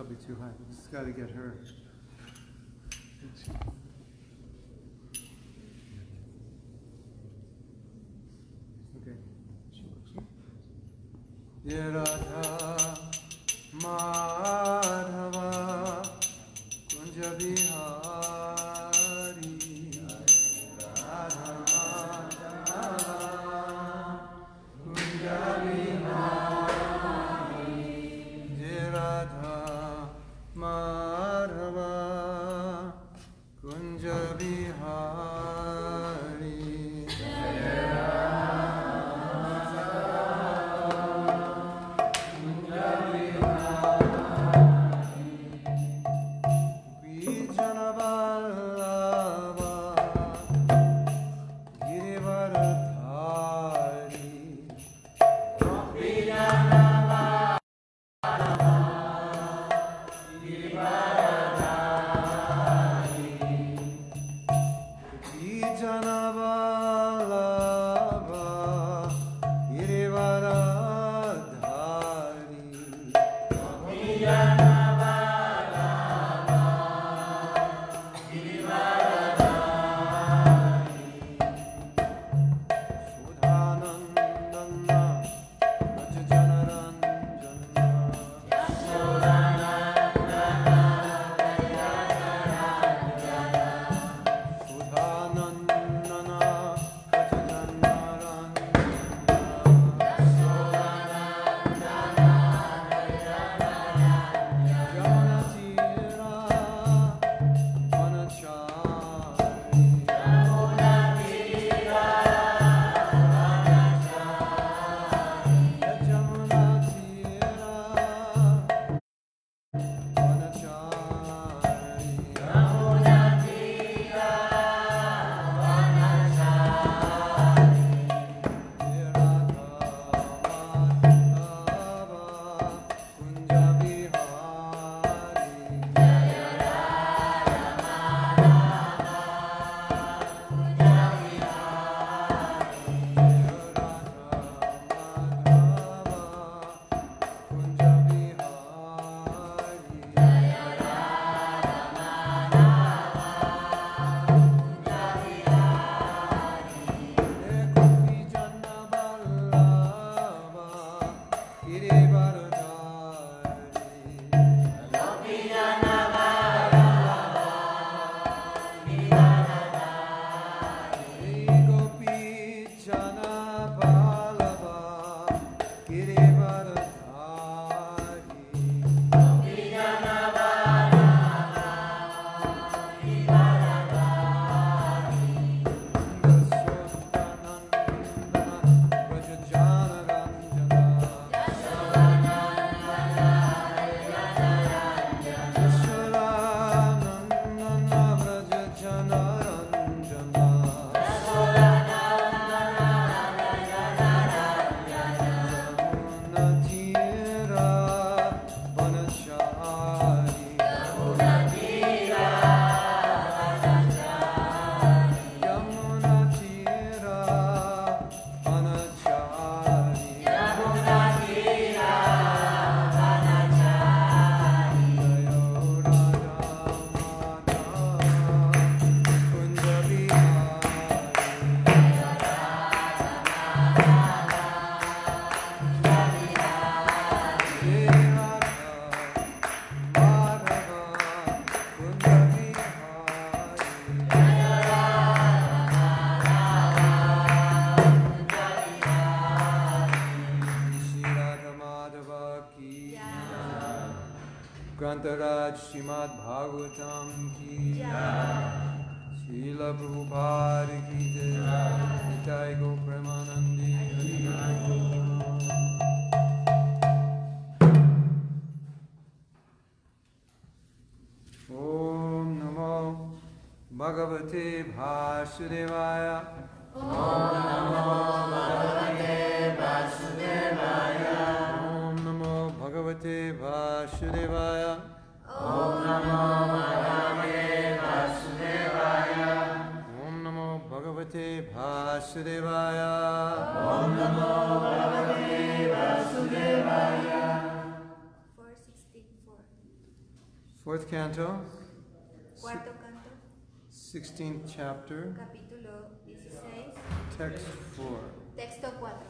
probably too high. Just got to get her. Okay. Radha Grantaraj Srimad Bhagavatam ki Srila Prabhupada ki jai. Nitai Go Premanandi Hari Om Namo Bhagavate Vasudevaya Om Namo Four sixteen four. Fourth canto, Cuarto canto, 16th chapter, capítulo 16, text 4. texto 4.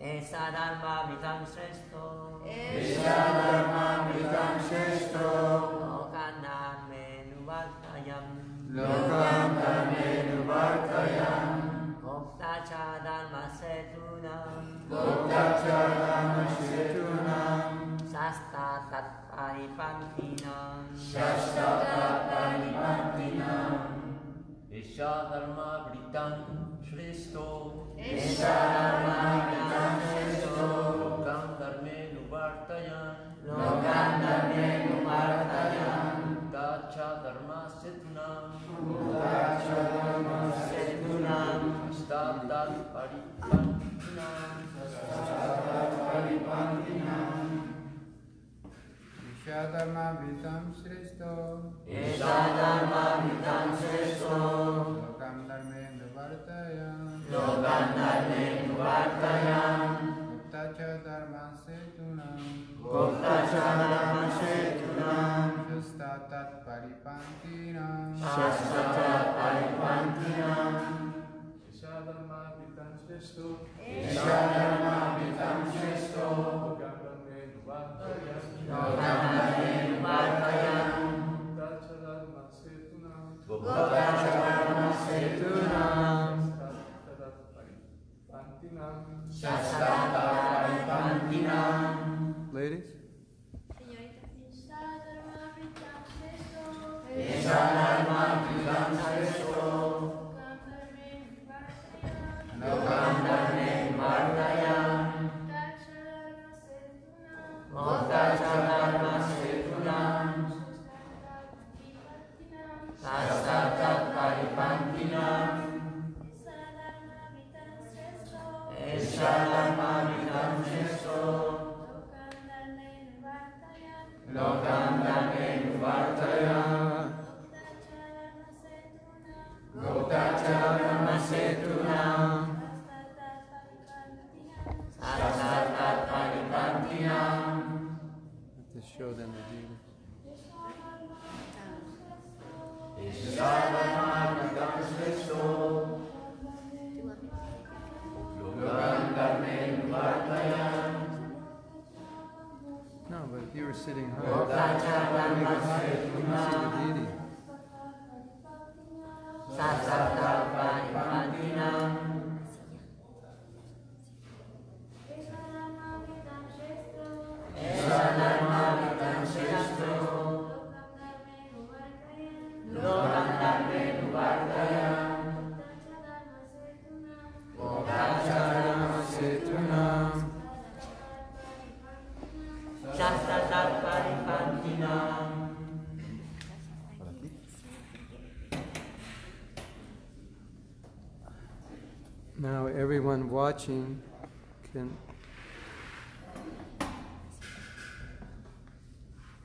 quiere repetir? Esa dharma vidam sresto. Lokaname nuvartayam. Mokta cha dharma setunam. Sasta tat paripantinam. Esha dharma vritam shresto Esa dharma ईशाधर्मावृतं श्रेष्ठो Esa dharma vidam sresto. लोकं धर्मे निवर्तय Lokandane nuvartayam. मुक्ता च धर्मसेतूनां Gopta Charanam Shetunam शुस्ता तत्परिपन्थिनां Shastra Paripantinam Esha dharma vritam shresto ईशाधर्मावृतं श्रेष्ठो lokam dharme nuvartayan Lokandane sitting. High, watching can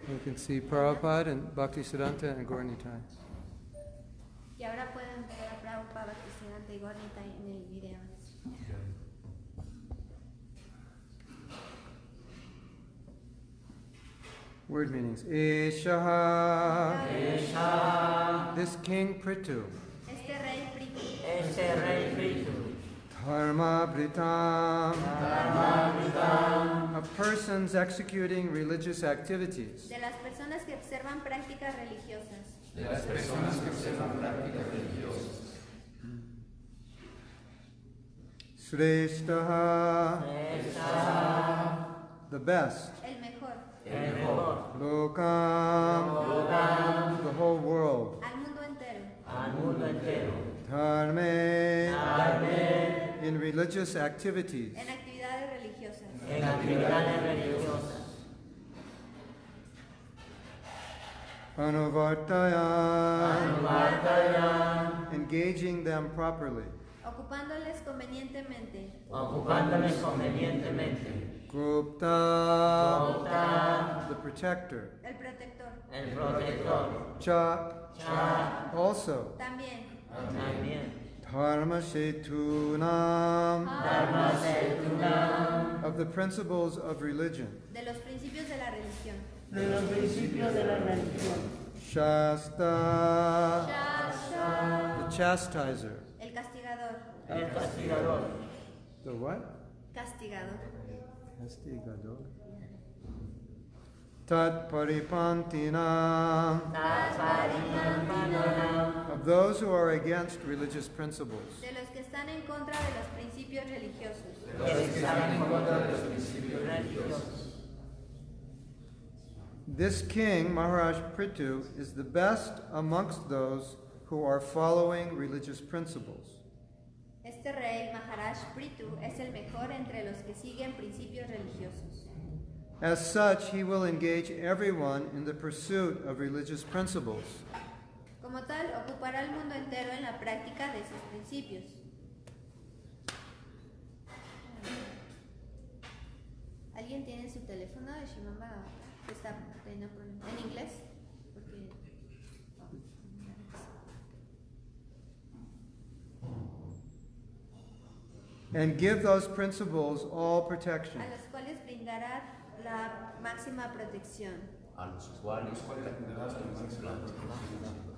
you can see Prabhupada and Bhaktisiddhanta and Gauranitai. Y ahora pueden ver a Prabhupada, Bhaktisiddhanta y Gornita en el video. Word meanings. Eshaha. This king Prithu. Este rey Priti, Este Rey Pritu Dharma Britam. Of persons executing religious activities. de las personas que observan prácticas religiosas. de las personas que observan prácticas religiosas. Shreshtaha. The best. El mejor. el mejor, lokam, Lokam, the whole world. al mundo entero, al mundo entero. Dharme, Dharme, in religious activities. en actividades religiosas, en actividades religiosas. Anuvartaya, Anuvartaya, engaging them properly. ocupándoles convenientemente, ocupándoles convenientemente. Gupta, Gupta, the protector. el protector, el protector. Cha, Cha, also. también, también. Dharma Shetunam, Dharma Setunam, of the principles of religion. de los principios de la religión. de los principios de la religión. Shasta, Shasha, the chastiser. el castigador, El castigador. The what? castigador. Castigador. Tat paripantina, Taparinam, of those who are against religious principles. de los que están en contra de los principios religiosos. que están en contra de los principios religiosos. This king, Maharaj Prithu, is the best amongst those who are following religious principles. Este rey, Maharaj Prithu, es el mejor entre los que siguen principios religiosos. As such, he will engage everyone in the pursuit of religious principles. Como tal, ocupará al mundo entero en la práctica de sus principios. ¿Alguien tiene su teléfono de Bhagavatam? Está teniendo problemas. ¿En inglés? Porque... And give those principles all protection. A los cuales brindará la máxima protección. a los cuales tendrás la máxima protección.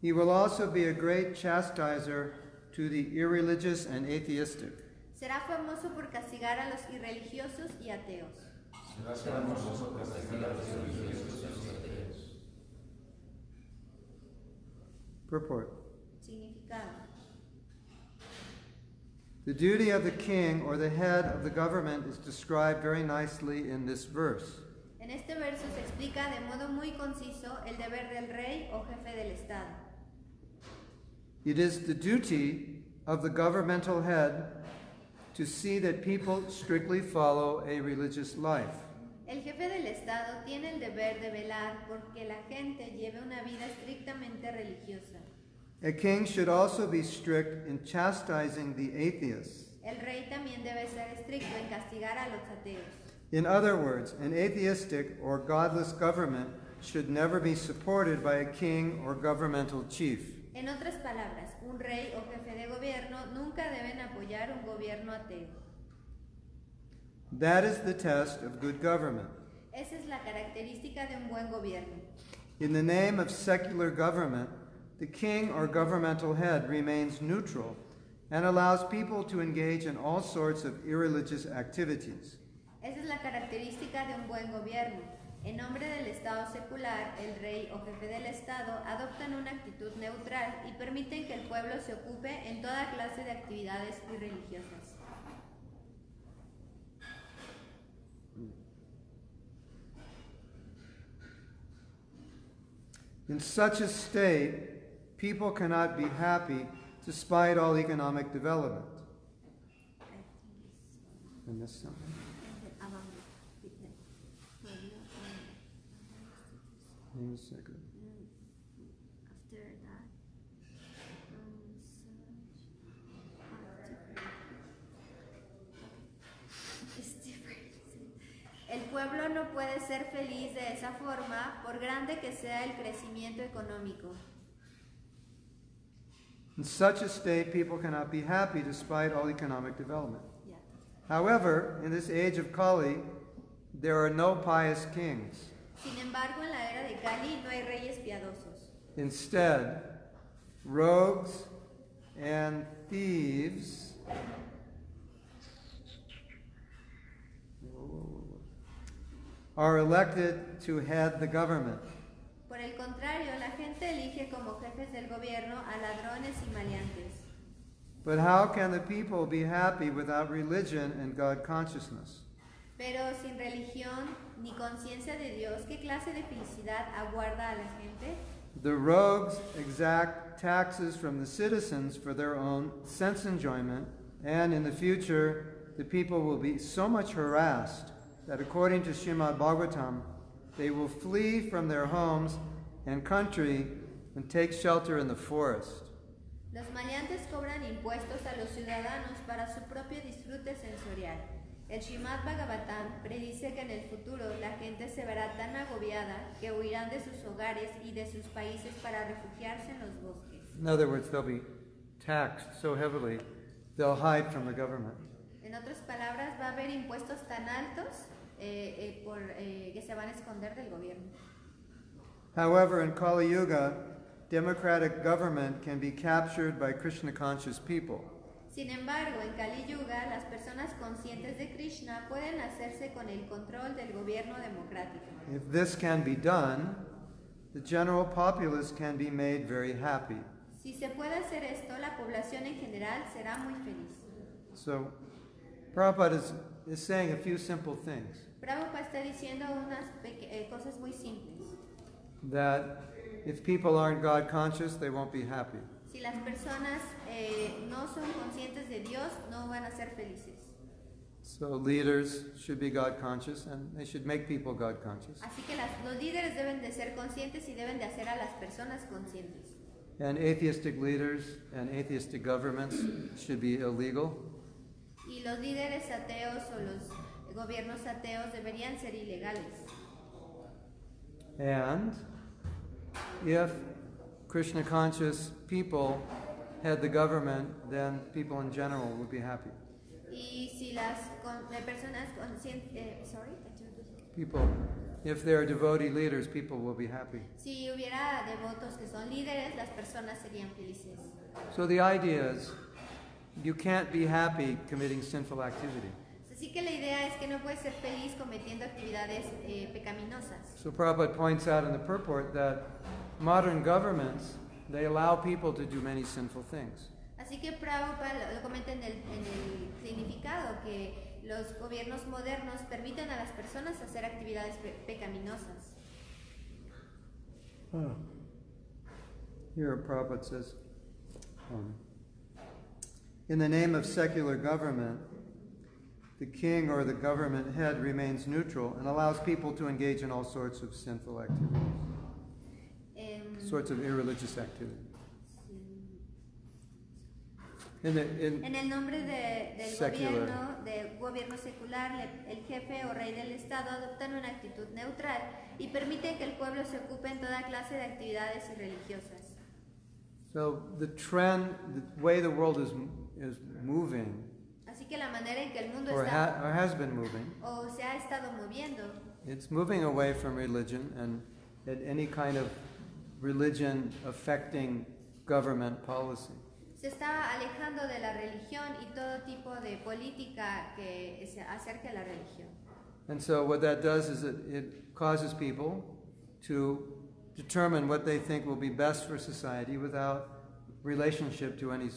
He will also be a great chastiser to the irreligious and atheistic. Será famoso por castigar a los irreligiosos y ateos. Será famoso por castigar a los religiosos y ateos. Purport. Significado. The duty of the king or the head of the government is described very nicely in this verse. En este verso se explica de modo muy conciso el deber del rey o jefe del Estado. It is the duty of the governmental head to see that people strictly follow a religious life. El jefe del Estado tiene el deber de velar porque la gente lleve una vida estrictamente religiosa. A king should also be strict in chastising the atheists. El rey también debe ser estricto en castigar a los ateos. In other words, an atheistic or godless government should never be supported by a king or governmental chief. En otras palabras, un rey o jefe de gobierno nunca deben apoyar un gobierno ateo. That is the test of good government. Esa es la característica de un buen gobierno. In the name of secular government, the king or governmental head remains neutral and allows people to engage in all sorts of irreligious activities. Esa es la característica de un buen gobierno. En nombre del Estado secular, el rey o jefe del Estado adoptan una actitud neutral y permiten que el pueblo se ocupe en toda clase de actividades irreligiosas. In such a state, people cannot be happy despite all economic development. I missed something. Hang a second. El pueblo no puede ser feliz de esa forma por grande que sea el crecimiento económico. In such a state, people cannot be happy despite all economic development. Ya. However, in this age of Kali, there are no pious kings. Sin embargo, en la era de Kali no hay reyes piadosos. Instead, rogues and thieves are elected to head the government. Por el contrario, la gente elige como jefes del gobierno a ladrones y maleantes. But how can the people be happy without religion and God consciousness? Pero sin religión ni conciencia de Dios, ¿qué clase de felicidad aguarda a la gente? The rogues exact taxes from the citizens for their own sense enjoyment, and in the future, the people will be so much harassed that, according to Srimad Bhagavatam, they will flee from their homes and country and take shelter in the forest. Los maleantes cobran impuestos a los ciudadanos para su propio disfrute sensorial. El Bhagavatam predice que en el futuro la gente se verá tan agobiada que huirán de sus hogares y de sus países para refugiarse en los bosques. In other words, they'll be taxed so heavily they'll hide from the government. En otras palabras, va a haber impuestos tan altos eh, eh, por, eh, que se van a esconder del gobierno. However, in Kali Yuga, democratic government can be captured by Krishna conscious people. Sin embargo, en Kali Yuga, las personas conscientes de Krishna pueden hacerse con el control del gobierno democrático. If this can be done, the general populace can be made very happy. Si se puede hacer esto, la población en general será muy feliz. So, Prabhupada is, is saying a few simple things Prabhupada está diciendo unas eh, cosas muy simples. that if people aren't God conscious, they won't be happy. Si las personas eh, no son conscientes de Dios, no van a ser felices. So, leaders should be God conscious and they should make people God conscious. Así que las- los líderes deben de ser conscientes y deben de hacer a las personas conscientes. And atheistic leaders and atheistic governments should be illegal. Y los líderes ateos o los gobiernos ateos deberían ser ilegales. And if Krishna conscious people had the government, then people in general would be happy. Si con- eh, sorry, People, if there are devotee leaders, people will be happy. si hubiera devotos que son líderes, las personas serían felices. So the idea is you can't be happy committing sinful activity. Así que la idea es que no puedes ser feliz cometiendo actividades eh, pecaminosas. So Prabhupada points out in the purport that modern governments, they allow people to do many sinful things. Así que Prabhupada lo, lo comenta en el, en el significado que los gobiernos modernos permiten a las personas hacer actividades pe- pecaminosas. Here Prabhupada says, um, in the name of secular government, the king or the government head remains neutral and allows people to engage in all sorts of sinful activities, Em, sorts of irreligious activities. In the, in, En el nombre de- del Secular. gobierno, del gobierno secular, le- el jefe o rey del Estado adoptan una actitud neutral y permiten que el pueblo se ocupe en toda clase de actividades irreligiosas. so the trend, the way the world is, is moving, Así que la manera en que el mundo or, está ha, or has been moving, o se ha estado moviendo It's moving away from religion and and any kind of religion affecting government policy. se está alejando de la religión y todo tipo de política que se acerque a la religión. And so what that does is it, it causes people to determine what they think will be best for society without relationship to any,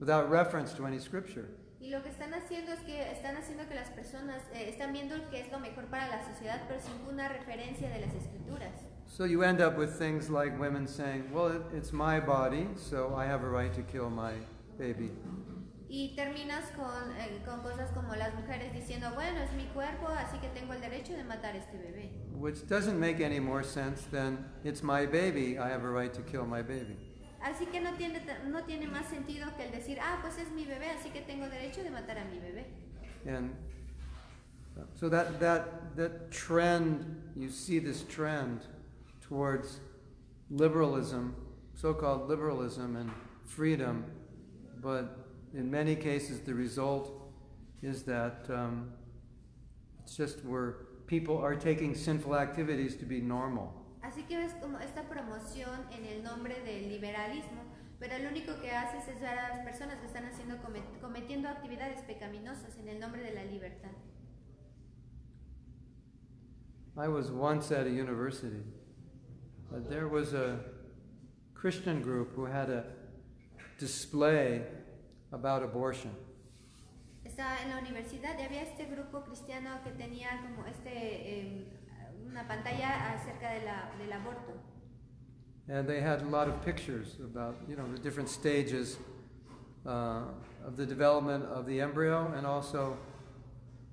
without reference to any scripture. Y lo que están haciendo es que están haciendo que las personas eh, están viendo qué es lo mejor para la sociedad, pero sin ninguna referencia de las escrituras. So you end up with things like women saying, well, it, it's my body, so I have a right to kill my baby. Y terminas con, eh, con cosas como las mujeres diciendo, bueno, es mi cuerpo, así que tengo el derecho de matar a este bebé. Which doesn't make any more sense than it's my baby, I have a right to kill my baby. Así que no tiene, no tiene más sentido que el decir, ah, pues es mi bebé, así que tengo derecho de matar a mi bebé. And so that, that, that trend, you see this trend towards liberalism, so called liberalism and freedom, but in many cases the result is that um, it's just where people are taking sinful activities to be normal. Así que ves como esta promoción en el nombre del liberalismo, pero lo único que haces es ver a las personas que están haciendo cometiendo actividades pecaminosas en el nombre de la libertad. I was once at a university. But there was a Christian group who had a display about abortion. Estaba en la universidad y había este grupo cristiano que tenía como este eh, una pantalla acerca de la- del aborto. And they had a lot of pictures about, you know, the different stages uh, of the development of the embryo and also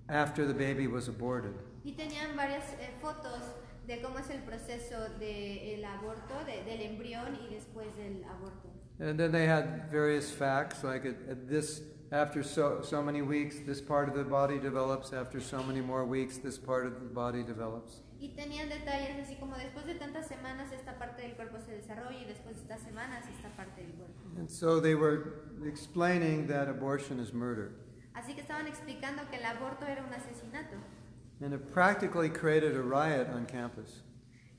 after the baby was aborted. Y tenían varias eh, fotos de cómo es el proceso del aborto, de- del embrión y después del aborto. And then they had various facts, like at, at this, after so, so many weeks, this part of the body develops, after so many more weeks, this part of the body develops. Y tenían detalles así como después de tantas semanas esta parte del cuerpo se desarrolla y después de estas semanas esta parte del cuerpo. And so they were explaining that abortion is murder. Así que estaban explicando que el aborto era un asesinato And it practically created a riot on campus.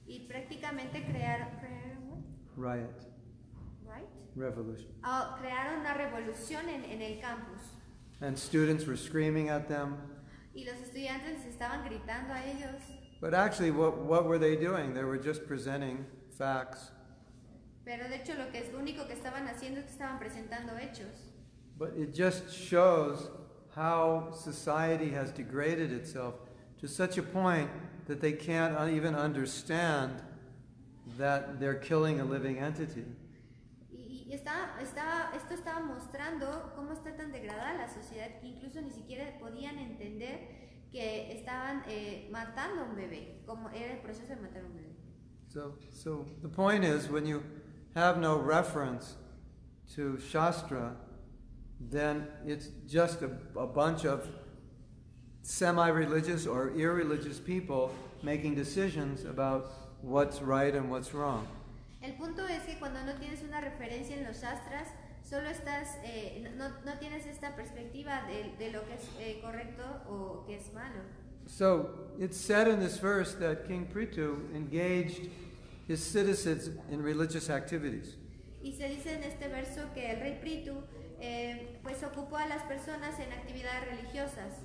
y prácticamente crearon, crearon Riot, right? revolution. Ah, crearon una revolución en, en el campus And students were screaming at them. y los estudiantes estaban gritando a ellos, But actually, what, what were they doing? They were just presenting facts. pero de hecho lo que es lo único que estaban haciendo es que estaban presentando hechos. But it just shows how society has degraded itself to such a point that they can't even understand that they're killing a living entity. Está, está, esto estaba mostrando cómo está tan degradada la sociedad que incluso ni siquiera podían entender que estaban eh, matando a un bebé, como era el proceso de matar a un bebé. So, so the point is, when you have no reference to Shastra, then it's just a, a bunch of semi religious or irreligious people making decisions about what's right and what's wrong. El punto es que cuando no tienes una referencia en los shastras, solo estás, eh, no, no tienes esta perspectiva de, de lo que es eh, correcto o que es malo. So it's said in this verse that King Prithu engaged his citizens in religious activities. Y se dice en este verso que el rey Pritu eh, pues ocupó a las personas en actividades religiosas.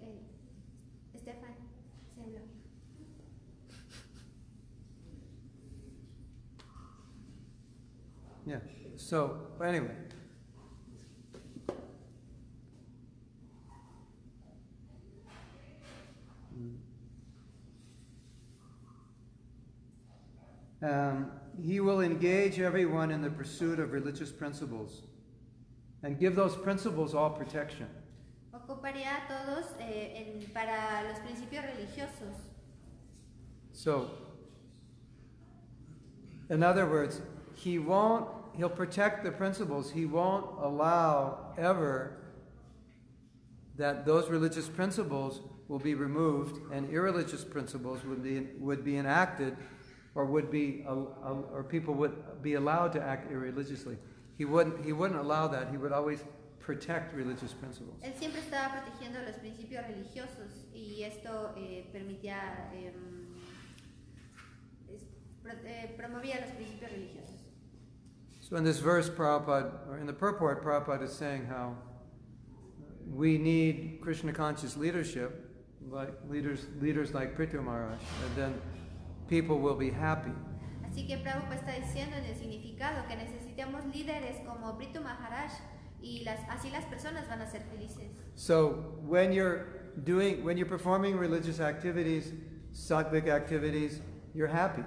Eh, Estefan, se habló. Yeah. So anyway. Um, he will engage everyone in the pursuit of religious principles and give those principles all protection. Ocuparía a todos eh, en- para los principios religiosos. So, in other words, he won't, he'll protect the principles. He won't allow ever that those religious principles will be removed and irreligious principles would be, would be enacted or would be, or people would be allowed to act irreligiously. He wouldn't, he wouldn't allow that. He would always protect religious principles. Él siempre estaba protegiendo los principios religiosos y esto eh, permitía, eh, promovía los principios religiosos. So in this verse, Prabhupada, or in the purport, Prabhupada is saying how we need Krishna conscious leadership, like leaders, leaders like Prithu Maharaj, and then people will be happy. Así que Prabhupada está diciendo en el significado que necesitamos líderes como Pritu Maharaj y las, así las personas van a ser felices. So when you're doing, when you're performing religious activities, sattvic activities, you're happy.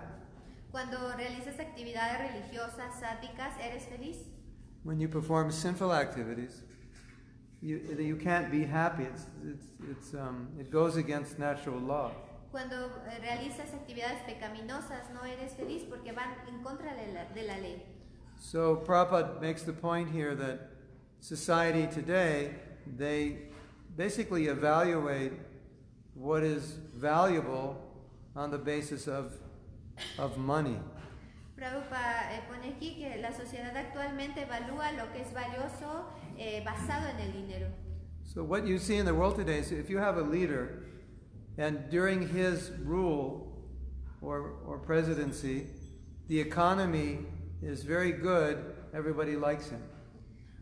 Cuando realizas actividades religiosas, sáticas, ¿eres feliz? When you perform sinful activities, you, you can't be happy. It's, it's, it's, um, it goes against natural law. Cuando eh, realizas actividades pecaminosas, no eres feliz porque van en contra de la, de la ley. So Prabhupada makes the point here that society today, they basically evaluate what is valuable on the basis of, of money. Prabhupada eh, pone aquí que la sociedad actualmente evalúa lo que es valioso eh, basado en el dinero. So what you see in the world today is if you have a leader and during his rule or, or presidency, the economy is very good, everybody likes him.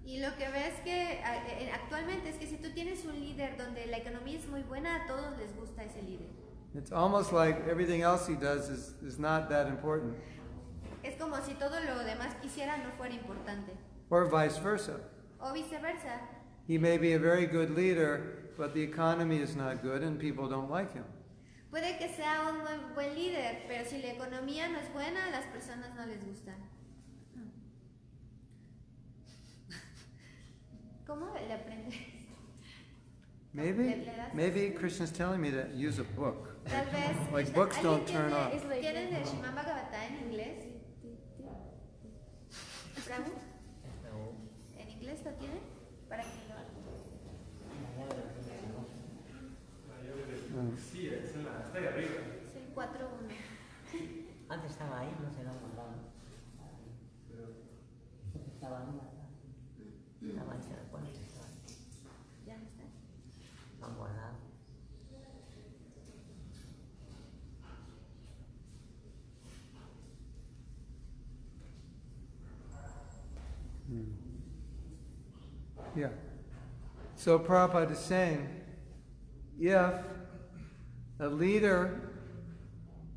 Y lo que ves que a- eh, actualmente es que si tú tienes un líder donde la economía es muy buena, a todos les gusta ese líder. It's almost like everything else he does is, is not that important. Es como si todo lo demás quisiera no fuera importante. Or vice versa. O viceversa. He may be a very good leader, but the economy is not good and people don't like him. Puede que sea un buen, buen líder, pero si la economía no es buena, las personas no les gustan. Hmm. ¿Cómo le aprende? Maybe, Le- le maybe Krishna's telling me to use a book. Like books don't turn off. ¿Tienen el Shrimad Bhagavatam en inglés? Prabhu? ¿En inglés lo tienen? Para que lo. Sí, es en la, está ahí arriba. Es el 4-1. Antes estaba ahí, no se lo han mandado. Estaba ahí, estaba ahí, se lo pone, estaba ahí. Ya no está. Lo han guardado. Yeah. So Prabhupada is saying, if a leader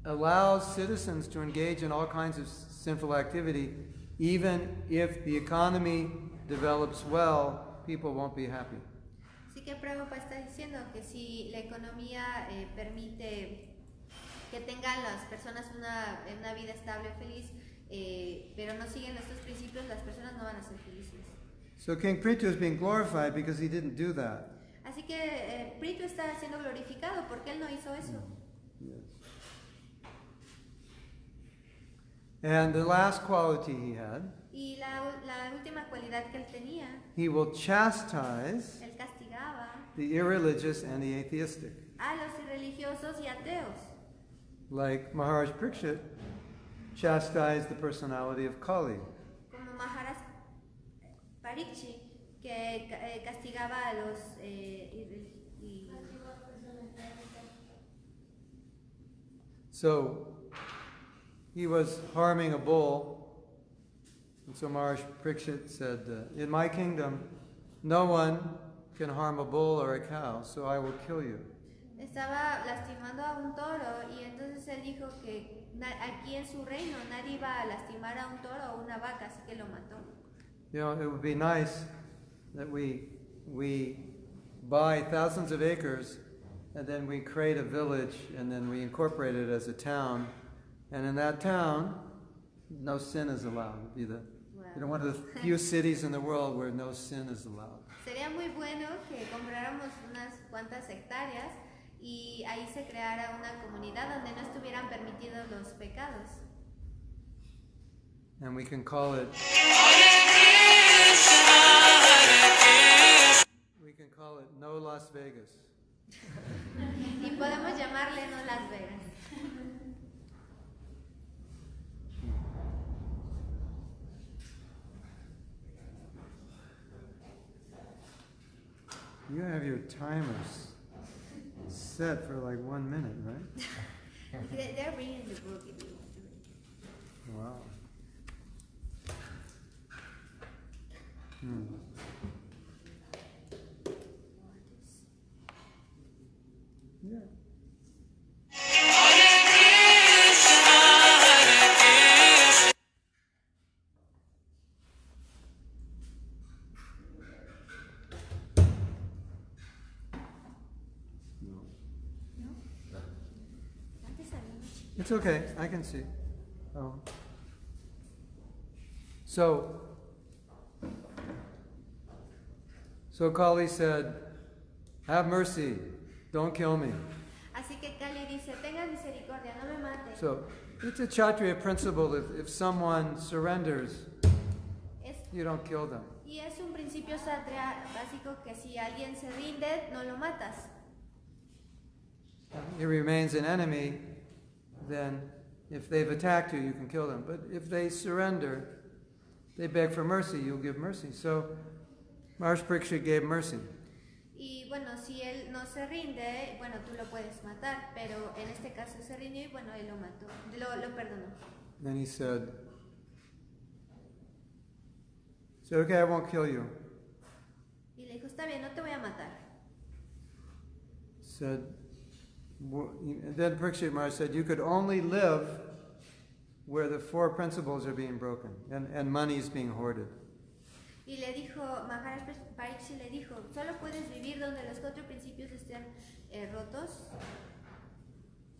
allows citizens to engage in all kinds of sinful activity, even if the economy develops well, people won't be happy. Así que Prabhupada está diciendo que si la economía eh, permite que tengan las personas una, una vida estable, feliz, eh, pero no siguen estos principios, las personas no van a ser felices. So King Prithu is being glorified because he didn't do that. Así que eh, Prithu está siendo glorificado porque él no hizo eso. And the last quality he had, Y la, la última cualidad que él tenía, he will chastise él castigaba the irreligious and the atheistic. a los irreligiosos y ateos. Like Maharaj Parikshit chastised the personality of Kali. Parikshi, que eh, castigaba a los eh, y- y- So he was harming a bull. And so Maharaj Parikshit said, uh, In my kingdom, no one can harm a bull or a cow, so I will kill you. estaba lastimando a un toro y entonces él dijo que aquí en su reino nadie iba a lastimar a un toro o una vaca, así que lo mató. You know, it would be nice that we, we buy thousands of acres and then we create a village and then we incorporate it as a town. And in that town, no sin is allowed. It'd be the, you know, one of the few cities in the world where no sin is allowed. Sería muy bueno que compráramos unas cuantas hectáreas y ahí se creara una comunidad donde no estuvieran permitidos los pecados. And we can call it. Call it No Las Vegas. Y podemos llamarle no Las Vegas. You have your timers set for like one minute, right? They- They're reading the book if you want to read. Wow. Hmm. Okay, I can see. Oh. So, so Kali said, Have mercy, don't kill me. Así que Kali dice, tenga misericordia, no me mate. So, it's a Kshatriya principle if, if someone surrenders, Es, you don't kill them. y es un principio satria básico que si alguien se rinde, no lo matas. He remains an enemy, then if they've attacked you, you can kill them. But if they surrender, they beg for mercy, you'll give mercy. So, Maharaj gave mercy. Y bueno, si él no se rinde, bueno, tú lo puedes matar, pero en este caso se rindió y bueno, él lo mató, lo, lo perdonó. Then he said, said, okay, I won't kill you. Y le dijo, está bien, no te voy a matar. Said, "Wha- and then Parikshit Maharaj said, you could only live where the four principles are being broken and, and money is being hoarded. Y le dijo, Maharaj le dijo, ¿solo puedes vivir donde los cuatro principios estén eh, rotos?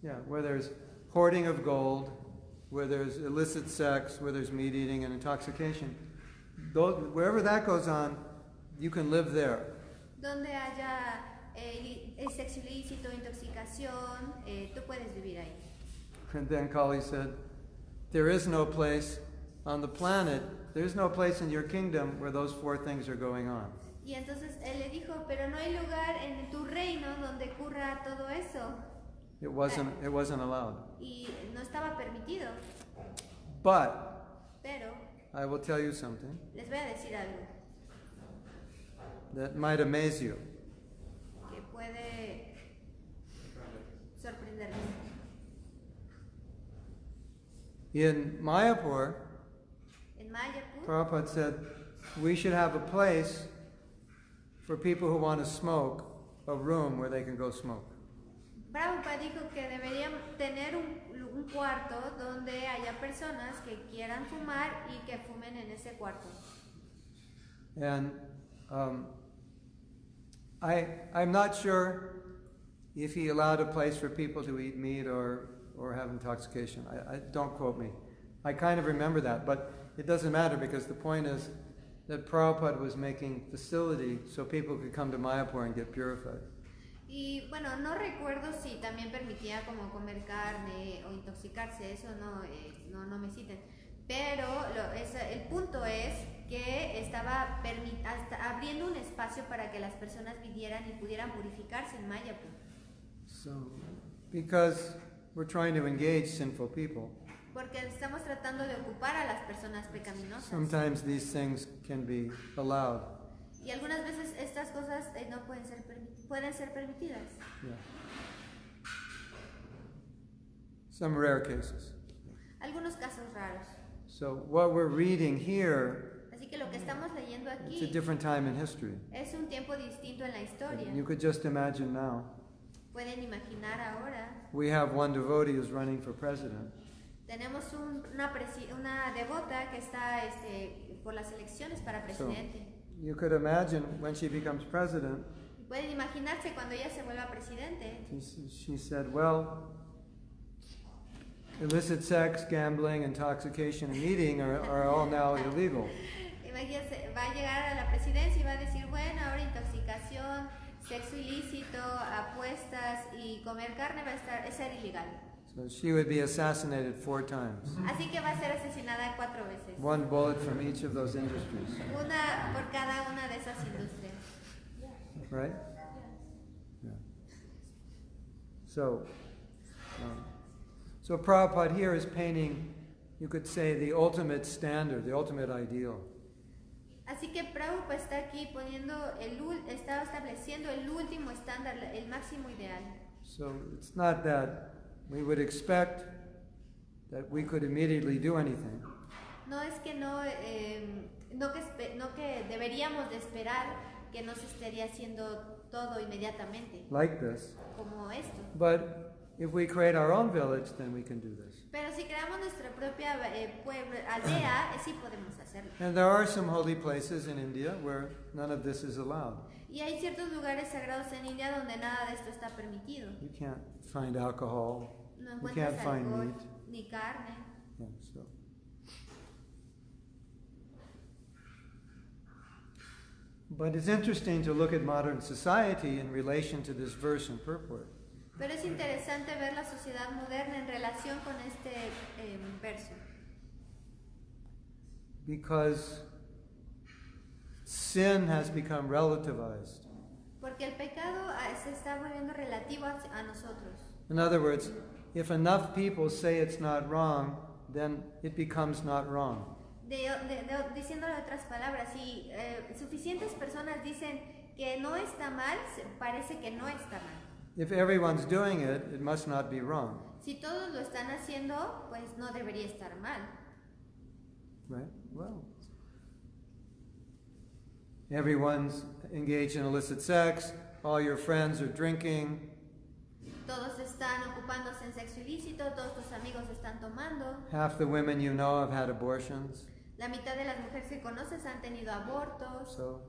Yeah, where there's hoarding of gold, where there's illicit sex, where there's meat eating and intoxication. Those, wherever that goes on, you can live there. Donde haya li- eh, sexo ilícito, intoxicación, eh, tú puedes vivir ahí. And then Kali said, There is no place on the planet, there's no place in your kingdom where those four things are going on. Y entonces él le dijo, pero no hay lugar en tu reino donde ocurra todo eso. It wasn't, it wasn't allowed. Y no estaba permitido. But Pero I will tell you something les voy a decir algo that might amaze you. Puede sorprenderles. In Mayapur, En Mayapur, Prabhupada said we should have a place for people who want to smoke, a room where they can go smoke. Prabhupada dijo que deberían tener un, un cuarto donde haya personas que quieran fumar y que fumen en ese cuarto. And um, I, I'm not sure if he allowed a place for people to eat meat or, or have intoxication. I, I, don't quote me. I kind of remember that, but it doesn't matter because the point is that Prabhupada was making facility so people could come to Mayapur and get purified. Y bueno, no recuerdo si también permitía como comer carne o intoxicarse, eso no, eh, no, no me citen. Pero lo- es- el punto es que estaba hasta abriendo un espacio para que las personas vinieran y pudieran purificarse en Mayapur. So, because we're trying to engage sinful people, Porque estamos tratando de ocupar a las personas pecaminosas. sometimes these things can be allowed. Y algunas veces estas cosas eh, no pueden ser, permi- pueden ser permitidas. Yeah. Some rare cases. Algunos casos raros. So, what we're reading here, Así que lo que estamos leyendo it's a aquí different time in history. es un tiempo distinto en la historia. You could just imagine now. Pueden imaginar ahora, We have one devotee who's running for president. tenemos un- una, presi- una devota que está este, por las elecciones para So, presidente. you could imagine when she becomes president, Pueden imaginarse cuando ella se vuelva presidente. she, s- she said, Well, illicit sex, gambling, intoxication, and eating are, are all now illegal. Imagínense, va a llegar a la presidencia y va a decir, bueno, ahora intoxicación, sexo ilícito, apuestas y comer carne va a estar, es ser ilegal. So she would be assassinated four times. Así que va a ser asesinada cuatro veces. One bullet from each of those industries, Una por cada una de esas industrias. right? Yeah. So, so Prabhupada here is painting, you could say, the ultimate standard, the ultimate ideal. Así que Prabhupada está aquí poniendo el está estableciendo el último estándar, el máximo ideal. So it's not that we would expect that we could immediately do anything. No es que no, eh, no, que, no que deberíamos de esperar que no se estaría haciendo todo inmediatamente, like this. como esto. But if we create our own village, then we can do this. Pero si creamos nuestra propia eh, pueblo, aldea, sí podemos hacerlo. And there are some holy places in India where none of this is allowed. Y hay ciertos lugares sagrados en India donde nada de esto está permitido. You can't find alcohol. No You can't find alcohol meat. ni carne. Yeah, so. But it's interesting to look at modern society in relation to this verse in purport. Pero es interesante ver la sociedad moderna en relación con este eh, verso. Because sin has become relativized. Porque el pecado ah, se está volviendo relativo a, nosotros. In other words, if enough people say it's not wrong, then it becomes not wrong. De, de- de- diciéndolo de otras palabras, si eh, suficientes personas dicen que no está mal, parece que no está mal. If everyone's doing it, it must not be wrong, Si todos lo están haciendo, pues no debería estar mal. right? Well, everyone's engaged in illicit sex, all your friends are drinking, Todos están ocupándose en sexo ilícito, todos tus amigos están tomando, half the women you know have had abortions. La mitad de las mujeres que conoces han tenido abortos, So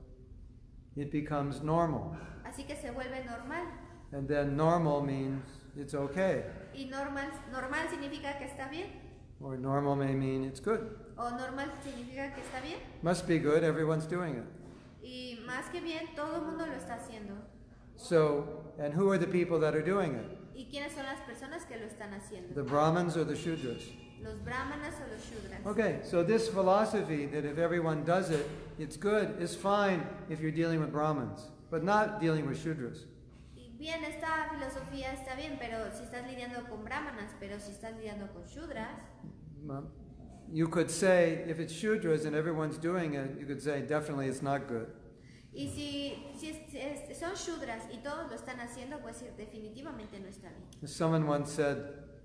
it becomes normal. así que se vuelve normal. And then normal means it's okay. Y normal, normal significa que está bien. Or normal may mean it's good. O normal significa que está bien. Must be good, everyone's doing it. Y más que bien, todo el mundo lo está haciendo. So, and who are the people that are doing it? ¿Y quiénes son las personas que lo están haciendo? The Brahmins or the Shudras? ¿Los brahmanas o los shudras? Okay, so this philosophy that if everyone does it, it's good, is fine if you're dealing with Brahmins, but not dealing with Shudras. Bien, esta filosofía está bien, pero si estás lidiando con brahmanas, pero si estás lidiando con shudras, You could say, if it's Shudras and everyone's doing it, you could say, definitely it's not good. y si, si es- es- son shudras y todos lo están haciendo, pues definitivamente no está bien. Someone once said,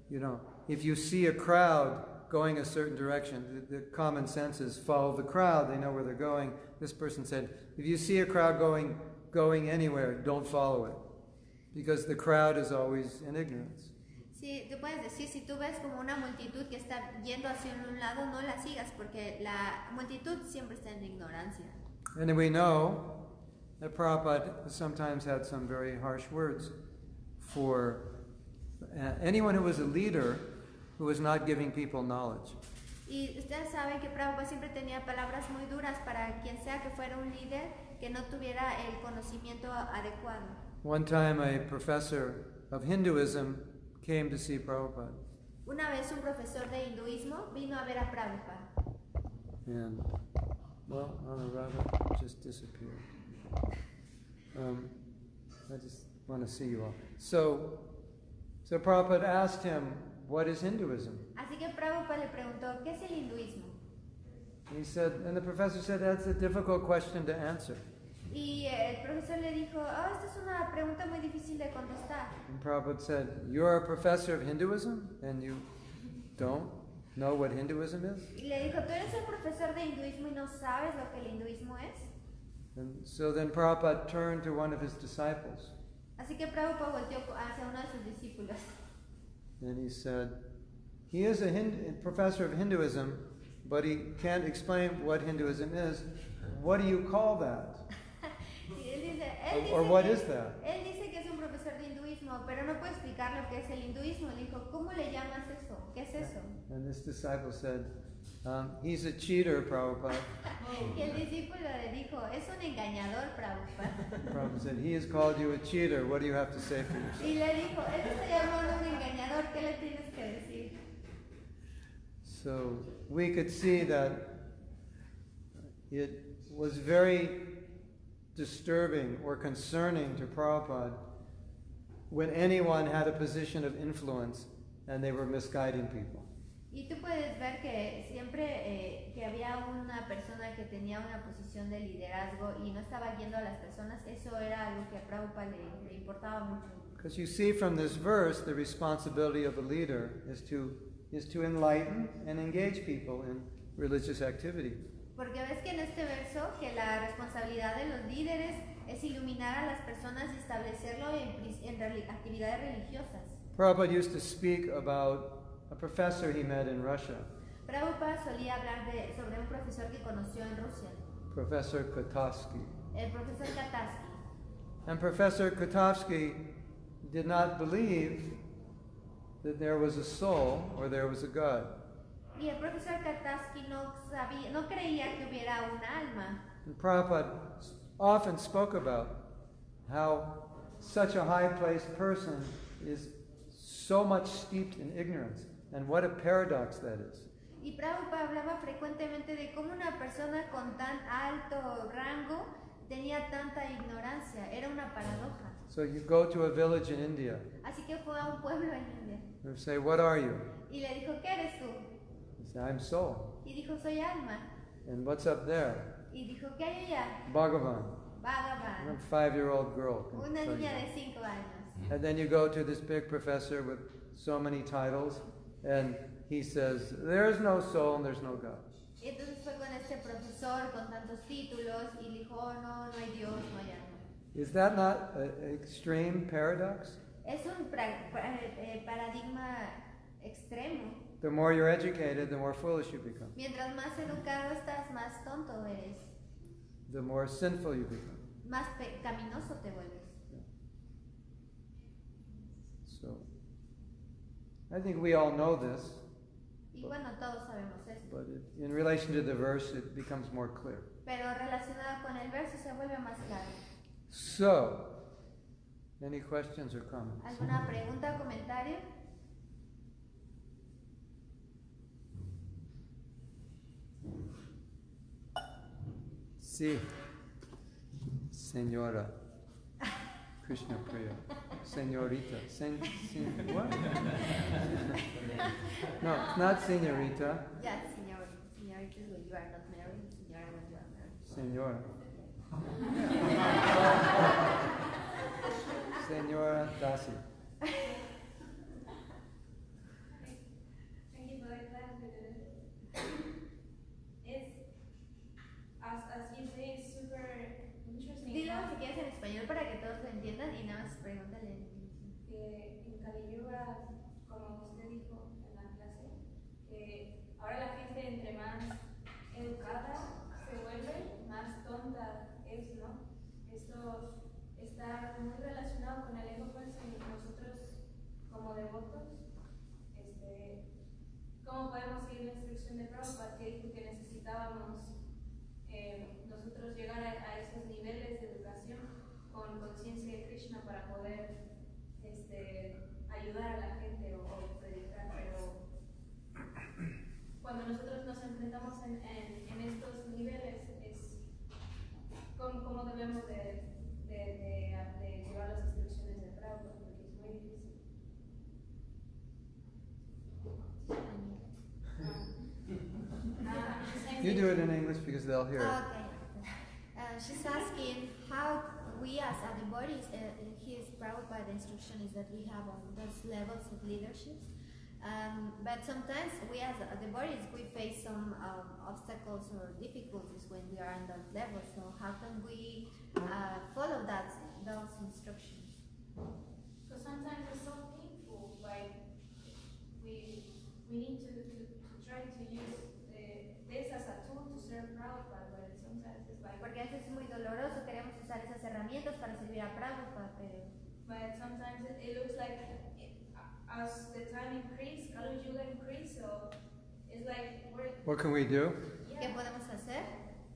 you know, if you see a crowd going a certain direction, the, the common sense is follow the crowd, they know where they're going. This person said, if you see a crowd going, going anywhere, don't follow it. Because the crowd is always in ignorance. Sí, tú puedes decir, si tú ves como una multitud que está yendo hacia un lado, no la sigas, porque la multitud siempre está en ignorancia. And we know that Prabhupada sometimes had some very harsh words for uh, anyone who was a leader who was not giving people knowledge. Y ustedes saben que Prabhupada siempre tenía palabras muy duras para quien sea que fuera un líder que no tuviera el conocimiento adecuado. One time, a professor of Hinduism came to see Prabhupada. Una vez un profesor de hinduismo vino a ver a Prabhupada And, well, Anuradha just disappeared. Um, I just want to see you all. So, so Prabhupada asked him, What is Hinduism? Así que Prabhupada le preguntó, ¿qué es el hinduismo? He said, and the professor said, That's a difficult question to answer. Y el profesor le dijo, oh, esta es una pregunta muy difícil de contestar. And Prabhupada said, You're a professor of Hinduism and you don't know what Hinduism is? Y le dijo, tú eres un profesor de hinduismo y no sabes lo que el hinduismo es. And so then Prabhupada turned to one of his disciples Así que Prabhupada volteó hacia uno de sus discípulos and he said, He is a Hind- professor of Hinduism, but he can't explain what Hinduism is. What do you call that? Dice, él dice, Or what que, is that? él dice que es un profesor de hinduismo, pero no puede explicar lo que es el hinduismo. Le dijo, ¿cómo le llamas eso? ¿Qué es eso? And this disciple said, um, He's a cheater, Prabhupada. Y el discípulo le dijo, es un engañador, Prabhupada. Prabhupada said, He has called you a cheater. What do you have to say for yourself? Y le dijo, él te está llamando un engañador, ¿qué le tienes que decir? So we could see that it was very disturbing or concerning to Prabhupada when anyone had a position of influence and they were misguiding people. Y tú puedes ver que siempre eh, que había una persona que tenía una posición de liderazgo y no estaba guiando a las personas, eso era algo que a Prabhupada le, le importaba mucho. Because you see from this verse, the responsibility of a leader is to, is to enlighten and engage people in religious activity. Porque ves que en este verso que la responsabilidad de los líderes es iluminar a las personas y establecerlo en, en actividades religiosas. Prabhupada used to speak about a professor he met in Russia, Prabhupada solía hablar de, sobre un profesor que conoció en Rusia, Professor Kotovsky. el profesor Kataski. And Professor Kotovsky did not believe that there was a soul or there was a God. Y el profesor Kataski no, sabía, no creía que hubiera un alma. And Prabhupada often spoke about how such a high placed person is so much steeped in ignorance. And what a paradox that is. Y Prabhupada hablaba frecuentemente de cómo una persona con tan alto rango tenía tanta ignorancia. Era una paradoja. So you go to a village in India Así que fue a un pueblo en India and say, What are you? y le dijo, ¿qué eres tú? You say, I'm soul. Y dijo, soy alma. And what's up there? Y dijo, ¿qué hay allá? Bhagavan. A Bhagavan. five year old girl. Una niña de cinco años. And then you go to this big professor with so many titles, and he says, There is no soul and there's no God. Y entonces fue con este profesor con tantos títulos y le dijo, oh, no, no hay Dios, no hay alma. Is that not an extreme paradox? Es un pra- pra- eh, paradigma extremo. The more you're educated, the more foolish you become. Mientras más educado estás, más tonto eres, The more sinful you become. más pecaminoso te vuelves. So, I think we all know this, Y bueno, todos sabemos esto. but it, in relation to the verse, it becomes more clear. Pero relacionado con el verso se vuelve más claro. So, any questions or comments? ¿Alguna pregunta o comentario? Sí, señora. Krishna Priya. Señorita. Sen, sen, what? no, not señor. Señorita is when you are not married. Señora when you are married. Señora. Señora Dasi. Thank you for the class. It's, as, as you say, it's super interesting. Dilo how si quieres en español para que todos lo entiendan y nada más pregúntale en inglés. que en Kali Yuga, como usted dijo en la clase, que ahora la gente entre más educada se vuelve, más tonta es, ¿no? Esto está muy relacionado con el ego, pues, en nosotros como devotos, este, ¿cómo podemos seguir la instrucción de Prabhupada que dijo que necesitábamos eh, nosotros llegar a, a esos niveles de educación con conciencia de Krishna para poder este, ayudar a la gente o, o predicar, pero cuando nosotros nos enfrentamos en, en, en estos niveles es cómo, cómo debemos de, de, de, de llevar las instrucciones de Prabhupada, porque es muy difícil. Ah, I'm just saying You that- do it in English because they'll hear it. Okay. Uh, she's asking how we as a devotees, uh, his Prabhupada instruction is that we have on those levels of leadership. Um, but sometimes we as a devotees, we face some um, obstacles or difficulties when we are on those levels. So how can we uh, follow that those instructions? Because sometimes it's so painful, like we we need to, to, to try to use the, this as a tool to serve Prabhupada, but sometimes it's like, Porque a veces es muy doloroso, queremos usar esas herramientas para servir a Prabhupada, pero but sometimes it, it looks like it, as the time increase, Kali Yuga increase, so it's like we're What can we do? yeah, ¿qué podemos hacer?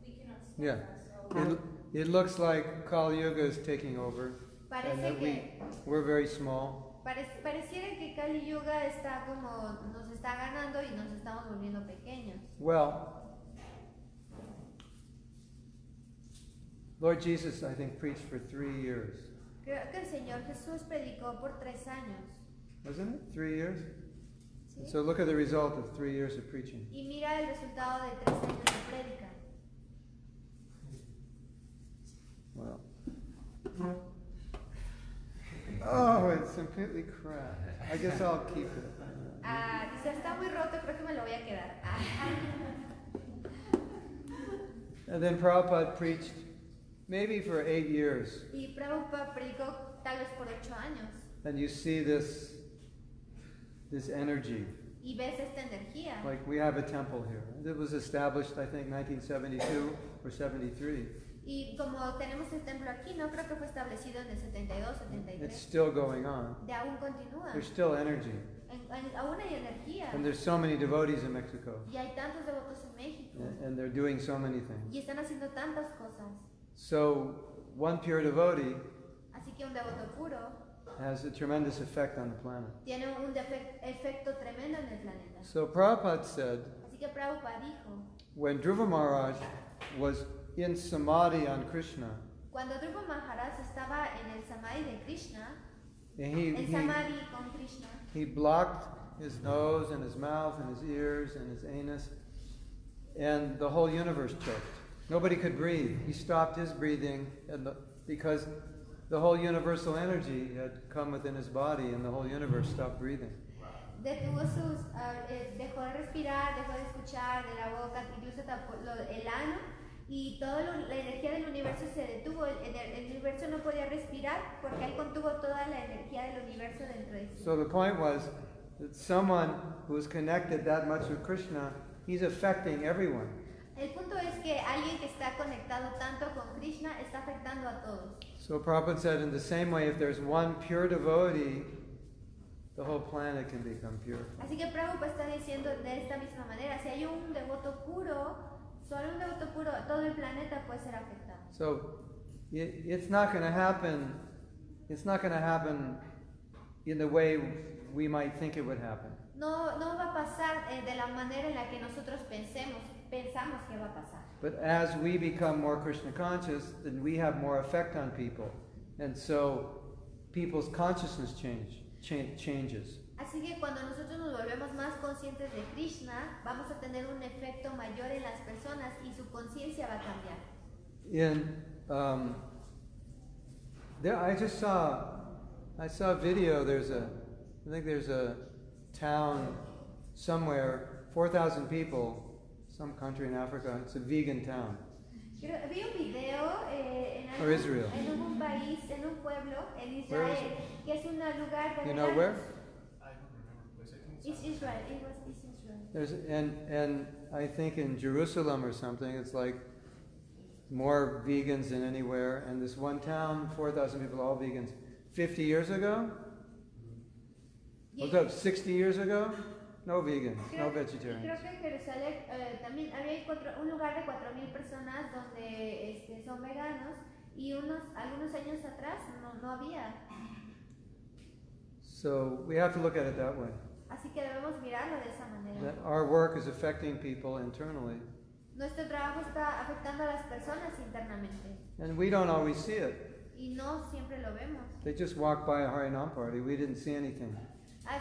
we cannot stop Yeah. that. So It, it looks like Kali Yuga is taking over, and Parece that we, que we're very small. Parec- pareciera que Kali Yuga está como nos está ganando y nos estamos volviendo pequeños. Well, Lord Jesus, I think, preached for three years. Creo que el Señor Jesús predicó por tres años. Wasn't it? Three years? ¿sí? So look at the result of three years of preaching. Y mira el resultado de tres años de prédica. Well. Oh, it's completely cracked. I guess I'll keep it. Ah, dice, está muy roto, creo que me lo voy a quedar. Ah. And then Prabhupada preached maybe for eight years. Y Prabhupada predicó tal vez por ocho años. And you see this, this energy. Y ves esta energía. Like we have a temple here. It was established, I think, 1972 or 73. Y como tenemos el templo aquí, no creo que fue establecido en el 72, 73. It's still going on. De aún continúa. There's still energy. En- en- aún hay energía. And there's so many devotees in Mexico. Y hay tantos devotos en México. And, and they're doing so many things. Y están haciendo tantas cosas. So one pure devotee Así que un devoto puro has a tremendous effect on the planet. tiene un efecto tremendo en el planeta. So Prabhupada said, Así que Prabhupada dijo, when Dhruva Maharaj was in samadhi on Krishna, cuando Dhruva Maharaj estaba en el Samadhi de Krishna, he, el he, Samadhi con Krishna, he blocked his nose and his mouth and his ears and his anus, and the whole universe choked. Nobody could breathe. He stopped his breathing and the, because the whole universal energy had come within his body, and the whole universe stopped breathing. detuvo sus, eh, dejó de respirar, dejó de escuchar de la boca, incluso tapó lo- el ano y toda la energía del universo se detuvo. El- el universo no podía respirar porque él contuvo toda la energía del universo dentro de sí. So the point was, that someone who is connected that much with Krishna, he's affecting everyone. El punto es que alguien que está conectado tanto con Krishna está afectando a todos. So Prabhupada said, in the same way, if there's one pure devotee, the whole planet can become pure. Así que Prabhupada está diciendo de esta misma manera, si hay un devoto puro, solo un devoto puro, todo el planeta puede ser afectado. So it, it's not going to happen. It's not going to happen in the way we might think it would happen. No, no va a pasar eh, de la manera en la que nosotros pensemos, pensamos que va a pasar. But as we become more Krishna conscious, then we have more effect on people, and so people's consciousness change, cha- changes. Así que cuando nosotros nos volvemos más conscientes de Krishna, vamos a tener un efecto mayor en las personas y su conciencia va a cambiar. In um, there, I just saw, I saw a video. There's a, I think there's a town somewhere, four thousand people, some country in Africa. It's a vegan town. Creo- vi un video eh, en, Or Israel. en un país, en un pueblo, en Israel, que es un lugar de You know where? I don't remember the place. I think It's Israel, it was it's Israel. There's and and I think in Jerusalem or something, it's like more vegans than anywhere. And this one town, four thousand people, all vegans. Fifty years ago, what's up? Sixty years ago, no vegans, no Creo, y vegetarians. creo que en Jerusalén eh, también había cuatro- un lugar de 4.000 personas donde este, son veganos y unos algunos años atrás no, no había. So we have to look at it that way. Así que debemos mirarlo de esa manera. That our work is affecting people internally, Nuestro trabajo está afectando a las personas internamente and we don't always see it. y no siempre lo vemos. They just walk by a Harinam party, we didn't see anything.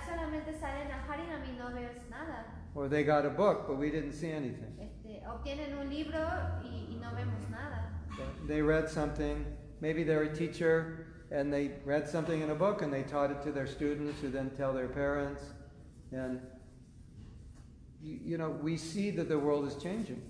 Solamente salen a Harinam y no ves nada. Or they got a book, but we didn't see anything. Este, obtienen un libro y, y no vemos nada. They read something, maybe they're a teacher and they read something in a book and they taught it to their students who then tell their parents. And, you, you know, we see that the world is changing.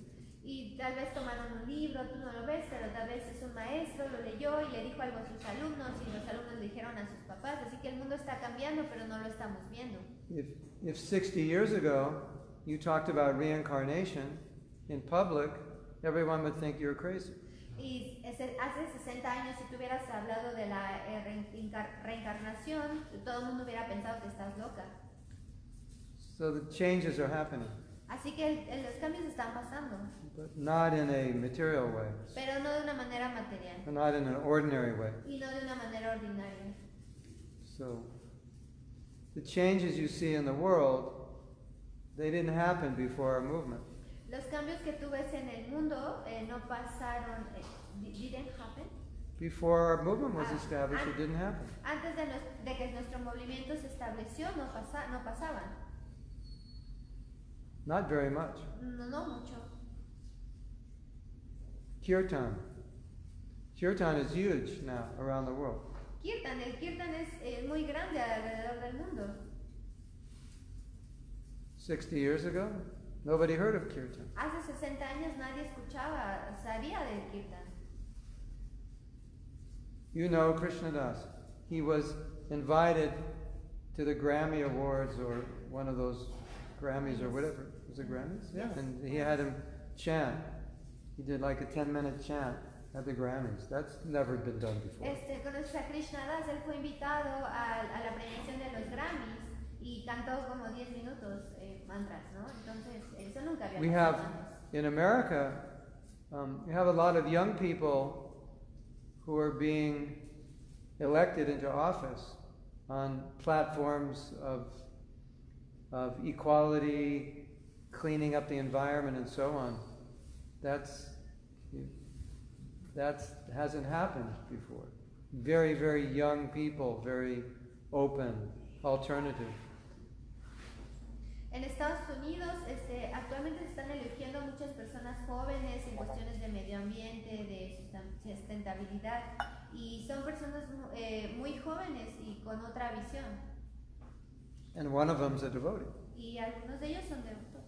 Y tal vez tomaron un libro, tú no lo ves, pero tal vez es un maestro, lo leyó y le dijo algo a sus alumnos y los alumnos le dijeron a sus papás. Así que el mundo está cambiando, pero no lo estamos viendo. If, if 60 years ago you talked about reincarnation in public, everyone would think you're crazy. Y hace 60 años, si tú hubieras hablado de la eh, reencar- reencarnación, todo el mundo hubiera pensado que estás loca. So the changes are happening, Así que el- los cambios están pasando, but not in a material way, pero no de una manera material not in an ordinary way. y no de una manera ordinaria. So, the changes you see in the world, they didn't happen before our movement. Los cambios que tú ves en el mundo eh, no pasaron, eh, didn't happen. Before our movement was established, it didn't happen. Antes de, nos- de que nuestro movimiento se estableció, no, pasa, no pasaban. Not very much. No, no mucho. Kirtan. Kirtan is huge now around the world. Kirtan, el kirtan es eh, muy grande alrededor del mundo. 60 years ago, nobody heard of Kirtan. Hace 60 años nadie escuchaba, sabía del kirtan. You know Krishna Das. He was invited to the Grammy Awards or one of those Grammys or whatever. Was it Grammys? Yeah. And he had him chant. He did like a 10 minute chant at the Grammys. That's never been done before. Este, conoces a Krishna Das, él fue invitado a, a la premiación de los Grammys y cantó como 10 minutos eh, mantras, ¿no? Entonces, eso nunca había We have, in America, um, we have a lot of young people who are being elected into office on platforms of, of equality, cleaning up the environment, and so on. That's that's hasn't happened before. Very, very young people, very open, alternative. En Estados Unidos, este, actualmente se están eligiendo muchas personas jóvenes en cuestiones de medio ambiente, de sustentabilidad, y son personas eh, muy jóvenes y con otra visión. And one of them's a devotee. Y algunos de ellos son devotos.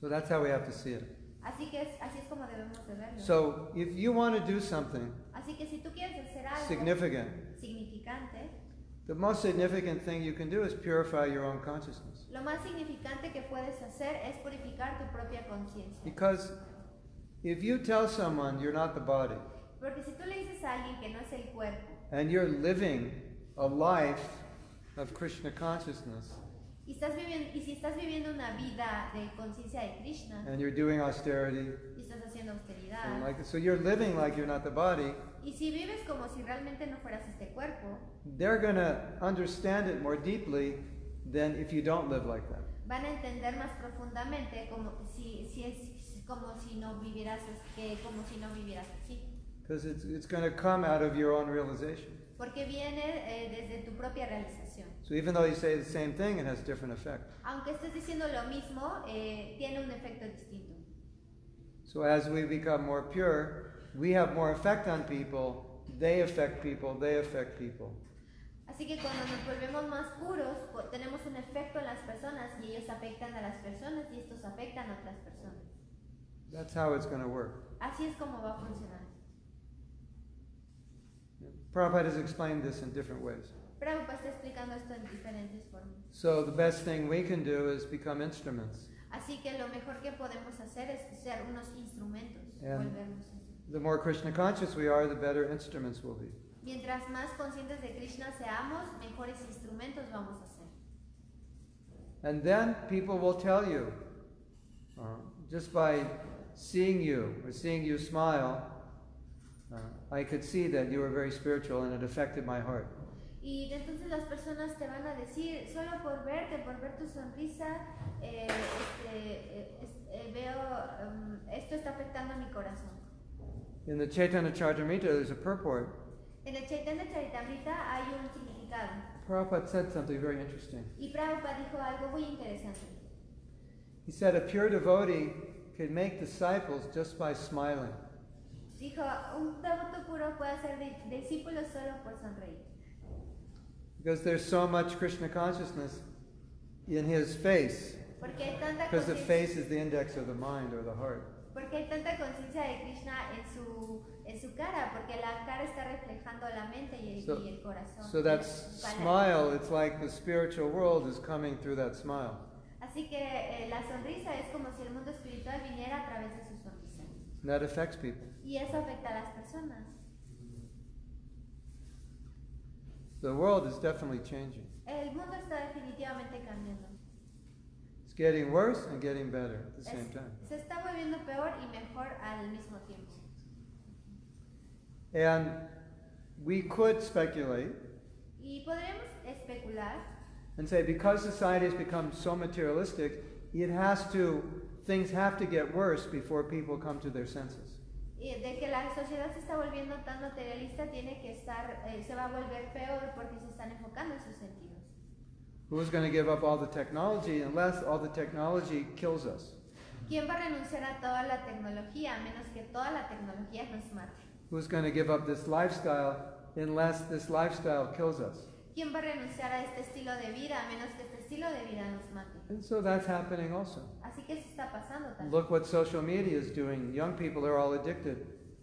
So that's how we have to see it. Así que así es como debemos de verlo. So if you want to do something así que si tú quieres hacer algo significant, significante, The most significant thing you can do is purify your own consciousness. Lo más significante que puedes hacer es purificar tu propia conciencia. Because if you tell someone you're not the body Porque si tú le dices a alguien que no es el cuerpo and you're living a life of Krishna consciousness y, estás viviendo, y si estás viviendo una vida de conciencia de Krishna and you're doing austerity y estás haciendo austeridad and like so you're living like you're not the body, y si vives como si realmente no fueras este cuerpo, they're going to understand it more deeply than if you don't live like that. van a entender más profundamente como si, si es como si no vivieras que como si no vivieras así. Because it's, it's going to come out of your own realization. Porque viene eh, desde tu propia realización. So even though you say the same thing, it has different effect. Aunque estés diciendo lo mismo, eh, tiene un efecto distinto. So as we become more pure, we have more effect on people. They affect people. They affect people. Así que cuando nos volvemos más puros, tenemos un efecto en las personas y ellos afectan a las personas y estos afectan a otras personas. That's how it's going to work. Así es como va a funcionar. Prabhupada has explained this in different ways. Prabhupada está explicando esto en diferentes formas. So the best thing we can do is become instruments. Así que lo mejor que podemos hacer es ser unos instrumentos, volvernos. The more Krishna conscious we are, the better instruments we'll be. Mientras más conscientes de Krishna seamos, mejores instrumentos vamos a ser. And then people will tell you, uh, just by seeing you or seeing you smile, I could see that you were very spiritual and it affected my heart. Y entonces las personas te van a decir, solo por verte, por ver tu sonrisa, eh, este, eh, eh, veo, um, esto está afectando mi corazón. In the Chaitanya Charitamrita, there's a purport. En el Chaitanya Charitamrita hay un significado. Prabhupada said something very interesting. Y Prabhupada dijo algo muy interesante. He said a pure devotee could make disciples just by smiling. Dijo, un devoto puro puede di- discípulo solo por sonreír. Because there's so much Krishna consciousness in his face. Porque hay tanta Because the face is the index of the mind or the heart. porque hay tanta conciencia de Krishna en su, en su cara, porque la cara está reflejando la mente y el, So- y el corazón. So that smile, it's like the spiritual world is coming through that smile. Así que eh, la sonrisa es como si el mundo espiritual viniera a través de su. And that affects people. Y eso afecta a las personas. The world is definitely changing. El mundo está definitivamente cambiando. It's getting worse and getting better at the same time. se está volviendo peor y mejor al mismo tiempo. And we could speculate Y especular and say because society has become so materialistic, it has to, things have to get worse before people come to their senses. de que la sociedad se está volviendo tan materialista, tiene que estar, eh, se va a volver peor porque se están enfocando en sus sentidos. Who's going to give up all the technology unless all the technology kills us? ¿Quién va a renunciar a toda la tecnología a menos que toda la tecnología nos mate? Who's going to give up this lifestyle unless this lifestyle kills us? ¿Quién va a renunciar a este estilo de vida a menos que este estilo de vida nos mate? And so that's happening also. Así que eso está pasando también. Look what social media is doing. Young people are all addicted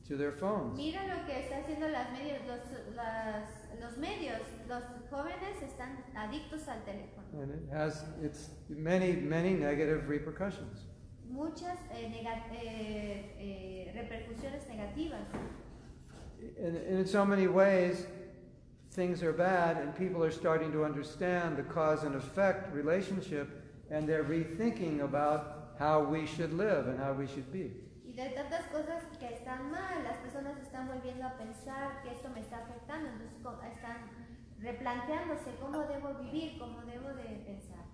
to their phones. Mira lo que está haciendo las medios, los, las- los medios. Los jóvenes están adictos al teléfono. And it has its many, many negative repercussions. Muchas eh, nega- eh, eh, repercusiones negativas. And in so many ways, things are bad, and people are starting to understand the cause and effect relationship, and they're rethinking about how we should live and how we should be. Y de tantas cosas que están mal, las personas están volviendo a pensar que esto me está afectando, entonces están replanteándose cómo debo vivir, cómo debo de pensar.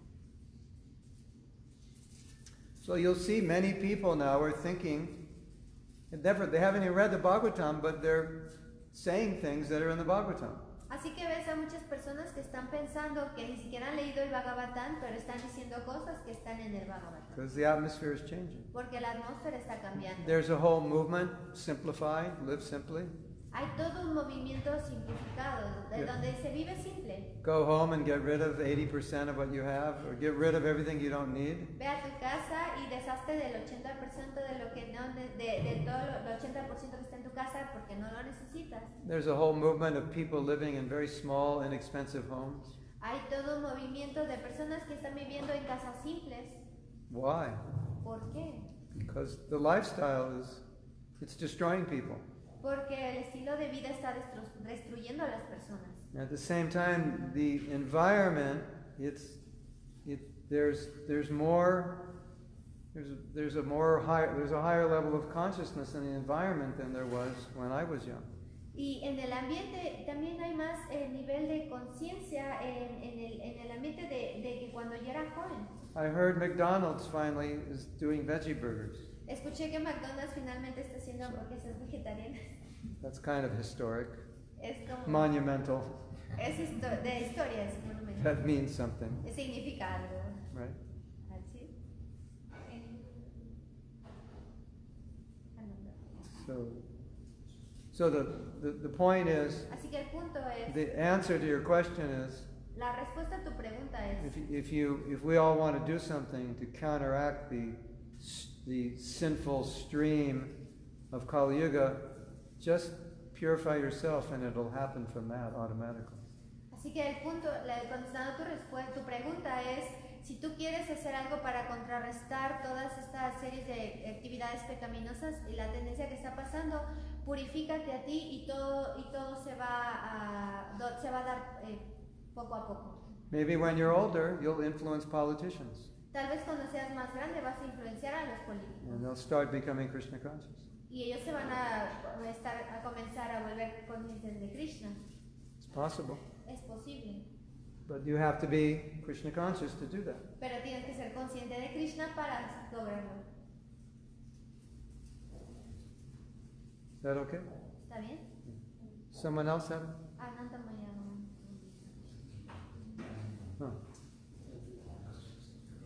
So you'll see many people now are thinking, and never, they haven't even read the Bhagavatam, but they're saying things that are in the Bhagavatam. Así que ves a muchas personas que están pensando que ni siquiera han leído el Bhagavatam, pero están diciendo cosas que están en el Bhagavatam. Because the atmosphere is changing. Porque la atmósfera está cambiando. There's a whole movement, simplify, live simply. Hay todo un movimiento simplificado, de Yeah. donde se vive simple. Go home and get rid of 80% of what you have, or get rid of everything you don't need. Ve a tu casa y deshazte del 80% de lo que no, de, de- de todo lo, el 80% que está en tu casa porque no lo necesitas. There's a whole movement of people living in very small, and inexpensive homes. Hay todo un movimiento de personas que están viviendo en casas simples. Why? ¿Por qué? Because the lifestyle is it's destroying people. Porque el estilo de vida está destru- destruyendo a las personas. At the same time, the environment it's it there's there's more there's a, there's a more higher there's a higher level of consciousness in the environment than there was when I was young. Y en el ambiente también hay más eh, nivel de conciencia en, en el, en el ambiente de, de que cuando yo era joven. I heard McDonald's finally is doing veggie burgers. Escuché que McDonald's finalmente está haciendo hamburguesas vegetarianas. That's kind of historic, Es como... monumental. Es histo- de historia, es monumento. That means something, Significa algo. right? ¿Así? Ah, no, no. So, so the, the, the point is, Así que el punto es, the answer to your question is, la respuesta a tu pregunta es, if, you- if you, if we all want to do something to counteract the, s- the sinful stream of Kali Yuga, just purify yourself and it'll happen from that automatically. así que el punto, la, contestando tu, respue- tu pregunta es, si tú quieres hacer algo para contrarrestar todas estas series de actividades pecaminosas y la tendencia que está pasando, purifícate a ti y todo, y todo se va a, se va a dar eh, poco a poco. Maybe when you're older, you'll influence politicians Tal vez cuando seas más grande vas a influenciar a los políticos. and they'll start becoming Krishna conscious. Y ellos se van a, a estar, a comenzar a volver conscientes de Krishna. It's possible. Es posible. But you have to be Krishna conscious to do that. Pero tienes que ser consciente de Krishna para lograrlo. Is that okay? ¿Está bien? Someone else have? Ananta Maya. Oh.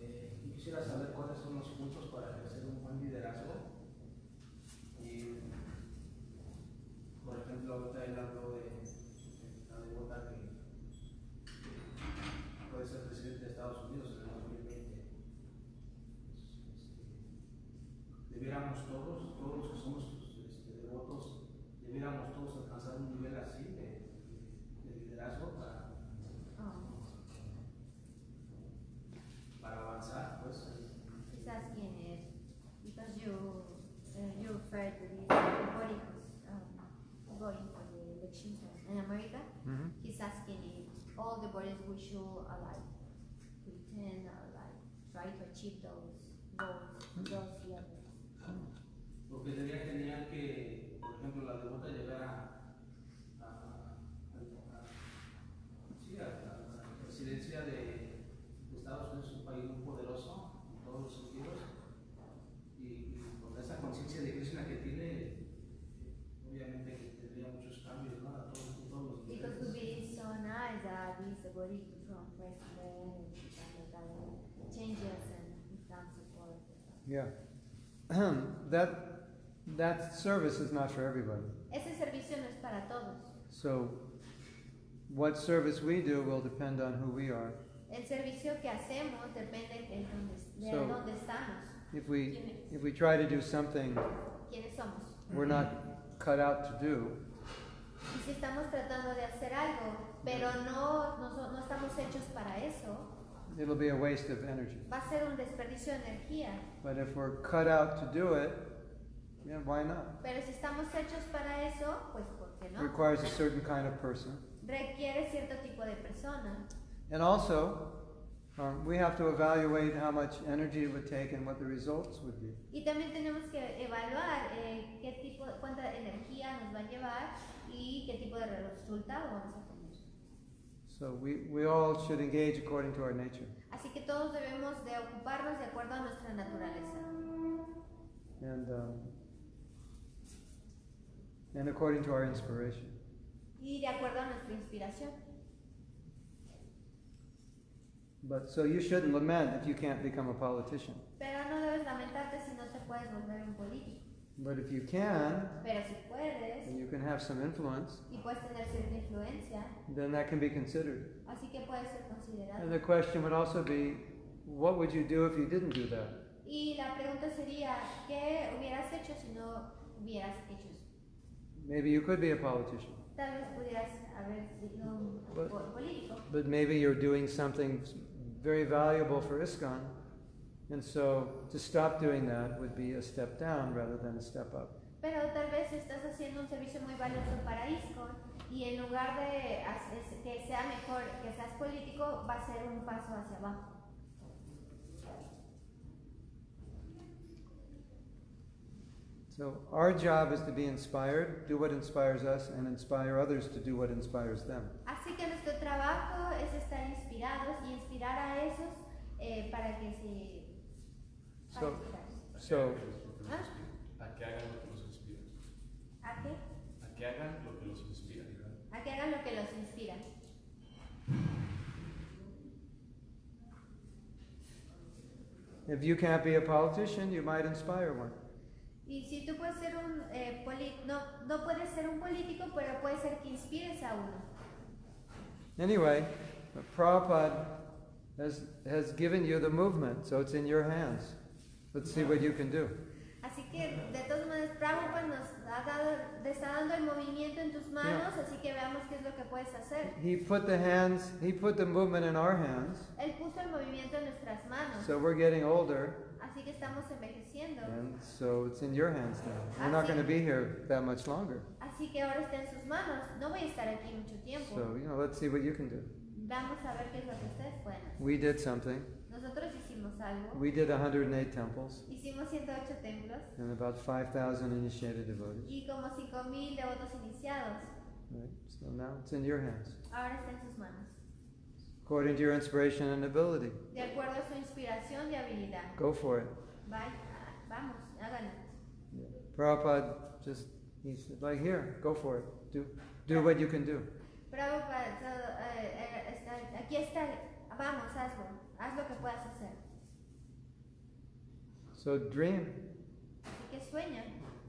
Eh, yo quisiera saber cuáles son los puntos para ejercer un buen liderazgo. Y, por ejemplo, ahorita él habló de la devota que que puede ser presidente de Estados Unidos en el 2020. Pues, este, debiéramos todos, todos los que somos este, devotos, debiéramos todos alcanzar un nivel así de, de liderazgo para Oh, para avanzar, pues. he's asking if, because you, uh, you refer to this body who's um, going for the elections in America, Mhm. he's asking if all the bodies we should uh, like pretend or like try to achieve those goals, those levels. Porque sería genial que, por ejemplo, la devota llegara a, a, a- sí, a- a la presidencia de, de Estados Unidos, un país muy poderoso en todos los sentidos, y, y con esa conciencia de Krishna que tiene, eh, obviamente que tendría muchos cambios, ¿no? A todos, a todos los It would niveles. be so nice that this body from president and kind of uh, changes and become support. Yeah. that that service is not for everybody. Ese servicio no es para todos. So what service we do will depend on who we are. El servicio que hacemos depende de dónde, de So- dónde estamos, If we if we try to do something somos. we're not cut out to do, Y si estamos tratando de hacer algo, pero no, no, no estamos hechos para eso, it'll be a waste of energy. va a ser un desperdicio de energía. But if we're cut out to do it, yeah, why not? Pero si estamos hechos para eso, pues ¿por qué It no? requires a certain kind of person. Requiere cierto tipo de persona. And also, um, we have to evaluate how much energy it would take and what the results would be. Y también tenemos que evaluar eh, qué tipo, cuánta energía nos va a llevar y qué tipo de resultado vamos a. So we, we all should engage according to our nature. Así que todos debemos de ocuparnos de acuerdo a nuestra naturaleza And, um, and according to our inspiration. y de acuerdo a nuestra inspiración. But so you shouldn't lament if you can't become a politician. Pero no debes lamentarte si no te puedes volver un político. But if you can, Pero si puedes and you can have some influence, y tener then that can be considered. así que puede ser. And the question would also be, what would you do if you didn't do that? Y la sería, ¿qué hecho si no hecho maybe you could be a politician. Tal vez haber sido un But- But maybe you're doing something very valuable for ISKCON. And so to stop doing that would be a step down rather than a step up. pero tal vez estás haciendo un servicio muy valioso para ISKCON y en lugar de que sea mejor que seas político, va a ser un paso hacia abajo. So our job is to be inspired, do what inspires us, and inspire others to do what inspires them. Así que nuestro trabajo es estar inspirados y inspirar a esos eh, para que se... para So, inspirarse. so ¿Ah? A que hagan lo que los inspira. ¿A qué? A que hagan lo que los inspira. A que hagan lo que los inspira. if you can't be a politician, you might inspire one. Y si tú puedes ser un eh, poli- no, no puedes ser un político, pero puede ser que inspires a uno. Anyway, Prabhupada has, has given you the movement, so it's in your hands. Let's see what you can do. Así que de todas maneras, Prabhupada nos ha dado, te está dando el movimiento en tus manos, así que veamos qué es lo que puedes hacer. He put the hands, he put the movement in our hands, Él puso el movimiento en nuestras manos, so we're getting older, así que estamos envejeciendo. and so it's in your hands now. We're not going to be here that much longer. Así que ahora está en sus manos. No voy a estar aquí mucho tiempo. So, you know, let's see what you can do. Vamos a ver qué es lo que ustedes pueden. We did something. Nosotros hicimos algo. We did 108 temples Hicimos 108 templos and about 5,000 initiated devotees. y como 5.000 devotos iniciados. Right? So now it's in your hands, Ahora está en sus manos. according to your inspiration and ability. De acuerdo a su inspiración y habilidad. Go for it. Vaya, vamos, háganlo. Prabhupada just, he said, like, here, go for it. Do, do what you can do. Prabhupada, eh, eh, está- aquí está, vamos, hazlo. Haz lo que puedas hacer. So dream, Así que sueña,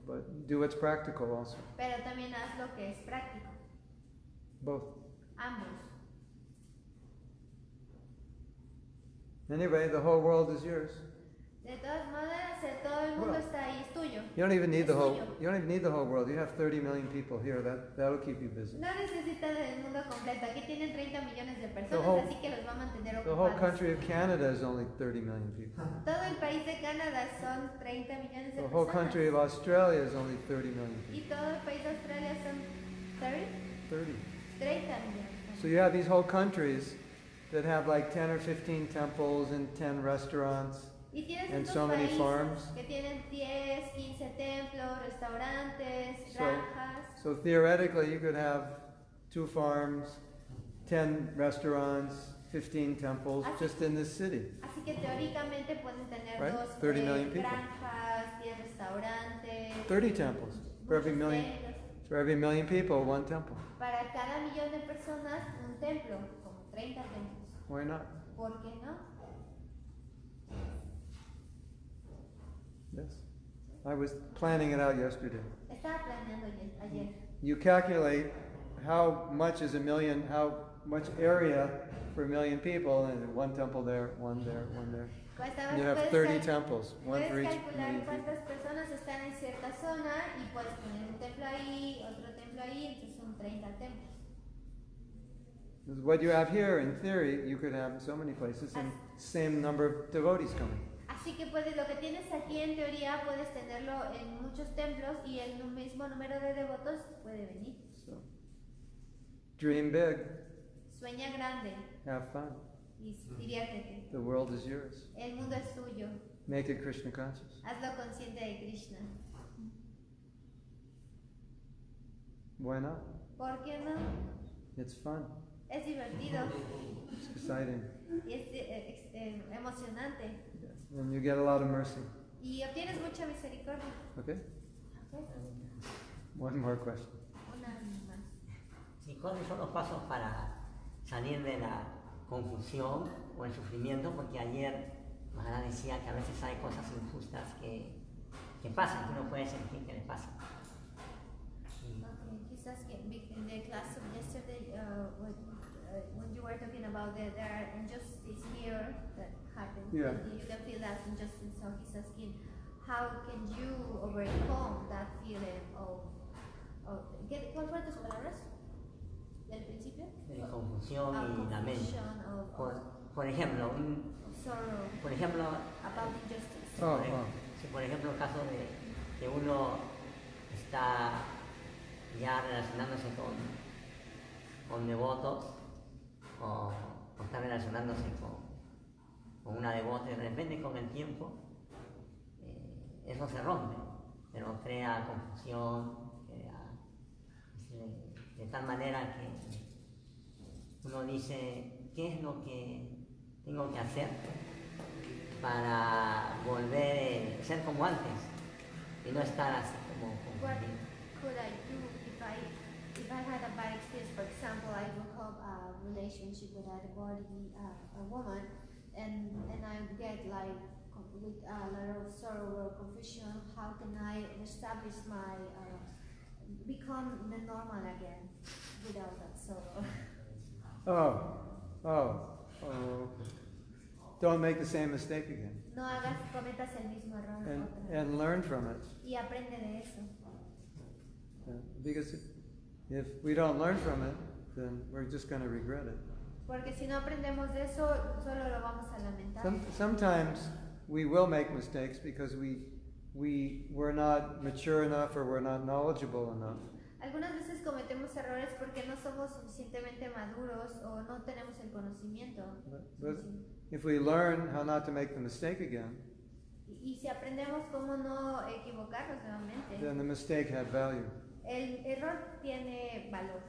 but do what's practical also. pero también haz lo que es práctico. Both. Ambos. Anyway, the whole world is yours. De todas maneras, eh, todo el mundo está ahí, es tuyo. You don't even need the whole. You don't even need the whole world. You have 30 million people here. That that'll keep you busy. No necesitan el mundo completo. Aquí tienen 30 millones de personas, whole- así que los va a mantener The whole country of Canada is only 30 million people. Todo el país de Canadá son 30 millones de The whole country of Australia is only 30 million Y people. todo el país de Australia son 30, 30. 30 millones. So you have these whole countries that have like 10 or 15 temples and 10 restaurants. Y tienes And so many farms. que tienen 10, 15 templos, restaurantes, So- granjas. So theoretically, you could have two farms, 10 restaurants, 15 temples Así- just in this city. Así que teóricamente pueden tener Right, dos 30 eh, people. granjas, 10 restaurantes. 30 temples. For every million, templos. for every million people, one temple. Para cada millón de personas, un templo, como 30 templos. Why not? ¿Por qué no? Yes. I was planning it out yesterday. Estaba planeando ayer. ayer. You calculate how much is a million, how much area for a million people, and one temple there, one there, one there. You have 30 temples, one for each calcular million people. cuántas personas están en cierta zona y puedes poner un templo ahí, otro templo ahí, entonces son 30 templos. What you have here, in theory, you could have so many places, and same number of devotees coming. Así que puedes, lo que tienes aquí en teoría puedes tenerlo en muchos templos y el mismo número de devotos puede venir. So, dream big, Sueña grande have fun. y diviértete. The world is yours. El mundo es tuyo. Make it Krishna conscious. Hazlo consciente de Krishna. Why not? ¿Por qué no? It's fun. Es divertido It's exciting. y es eh, ex- eh, emocionante. And you get a lot of mercy. Y obtienes mucha misericordia. Okay? ¿Ok? One more question. Una más. ¿Y cuáles son los pasos para salir de la confusión o el sufrimiento? Porque ayer Maharaj decía que a veces hay cosas injustas que, que pasan, que uno puede sentir que le pasan. Okay, he's asking in the class of yesterday uh, when, uh, when you were talking about that there are injustices here happen. Yeah. You can feel that injustice. So he's asking, how can you overcome that feeling of oh, ¿qué, ¿Cuál fueron tus palabras? ¿Del principio? de confusión Ah, y of, Por, of, por ejemplo, un- of sorrow por ejemplo, about injustice. Oh, por, ej- oh. si por ejemplo el caso de que uno está ya relacionándose con, con devotos o, o está relacionándose con, con una devota y de repente con el tiempo eh, eso se rompe, pero crea confusión, crea, de, de tal manera que uno dice, ¿qué es lo que tengo que hacer para volver a ser como antes y no estar así como What confundido? could I do if I if I had a bad experience? For example, I broke up a relationship with a body uh, a woman, and and I get like with a lot of sorrow or confusion. How can I establish my uh, become the normal again without that sorrow? Oh, oh, oh. Don't make the same mistake again. No hagas cometas el mismo error And, and learn from it. y aprende de eso. Uh, Because if we don't learn from it, then we're just going to regret it. Porque si no aprendemos de eso, solo lo vamos a lamentar. Some, sometimes we will make mistakes because we, we, we're not mature enough or we're not knowledgeable enough. Algunas veces cometemos errores porque no somos suficientemente maduros o no tenemos el conocimiento. But, but if we learn how not to make the mistake again, Y, y si aprendemos cómo no equivocarnos nuevamente, then the mistake had value. el error tiene valor.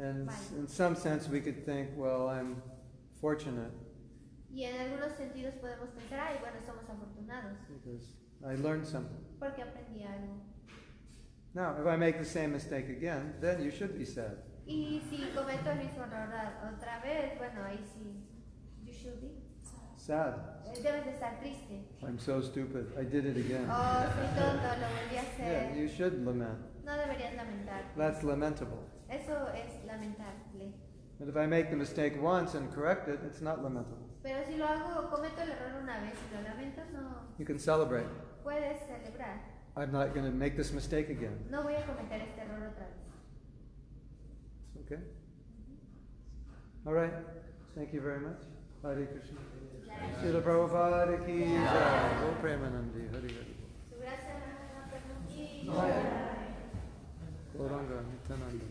And in some sense, we could think, well, I'm fortunate Y en algunos sentidos podemos pensar, ay, bueno, somos afortunados because I learned something. porque aprendí algo. Now, if I make the same mistake again, then you should be sad. Y si cometo el mismo error a- otra vez, bueno, ahí sí, you should be. Sad. Eh, Debes de estar triste. I'm so stupid. I did it again. Oh, soy tonto, lo volví a Yeah, hacer. you should lament. No deberías lamentar. That's lamentable. Eso es lamentable. But if I make the mistake once and correct it, it's not lamentable. Pero si lo hago, cometo el error una vez y lo lamento, no You can celebrate. puedes celebrar. I'm not going to make this mistake again. No voy a cometer este error otra vez. Okay? All right. Thank you very much. Hare Krishna. Srila Prabhupada ki jai. Premanande. Hari Hari. Su gracia, hermano, no, perdón. Gauranga Nityananda.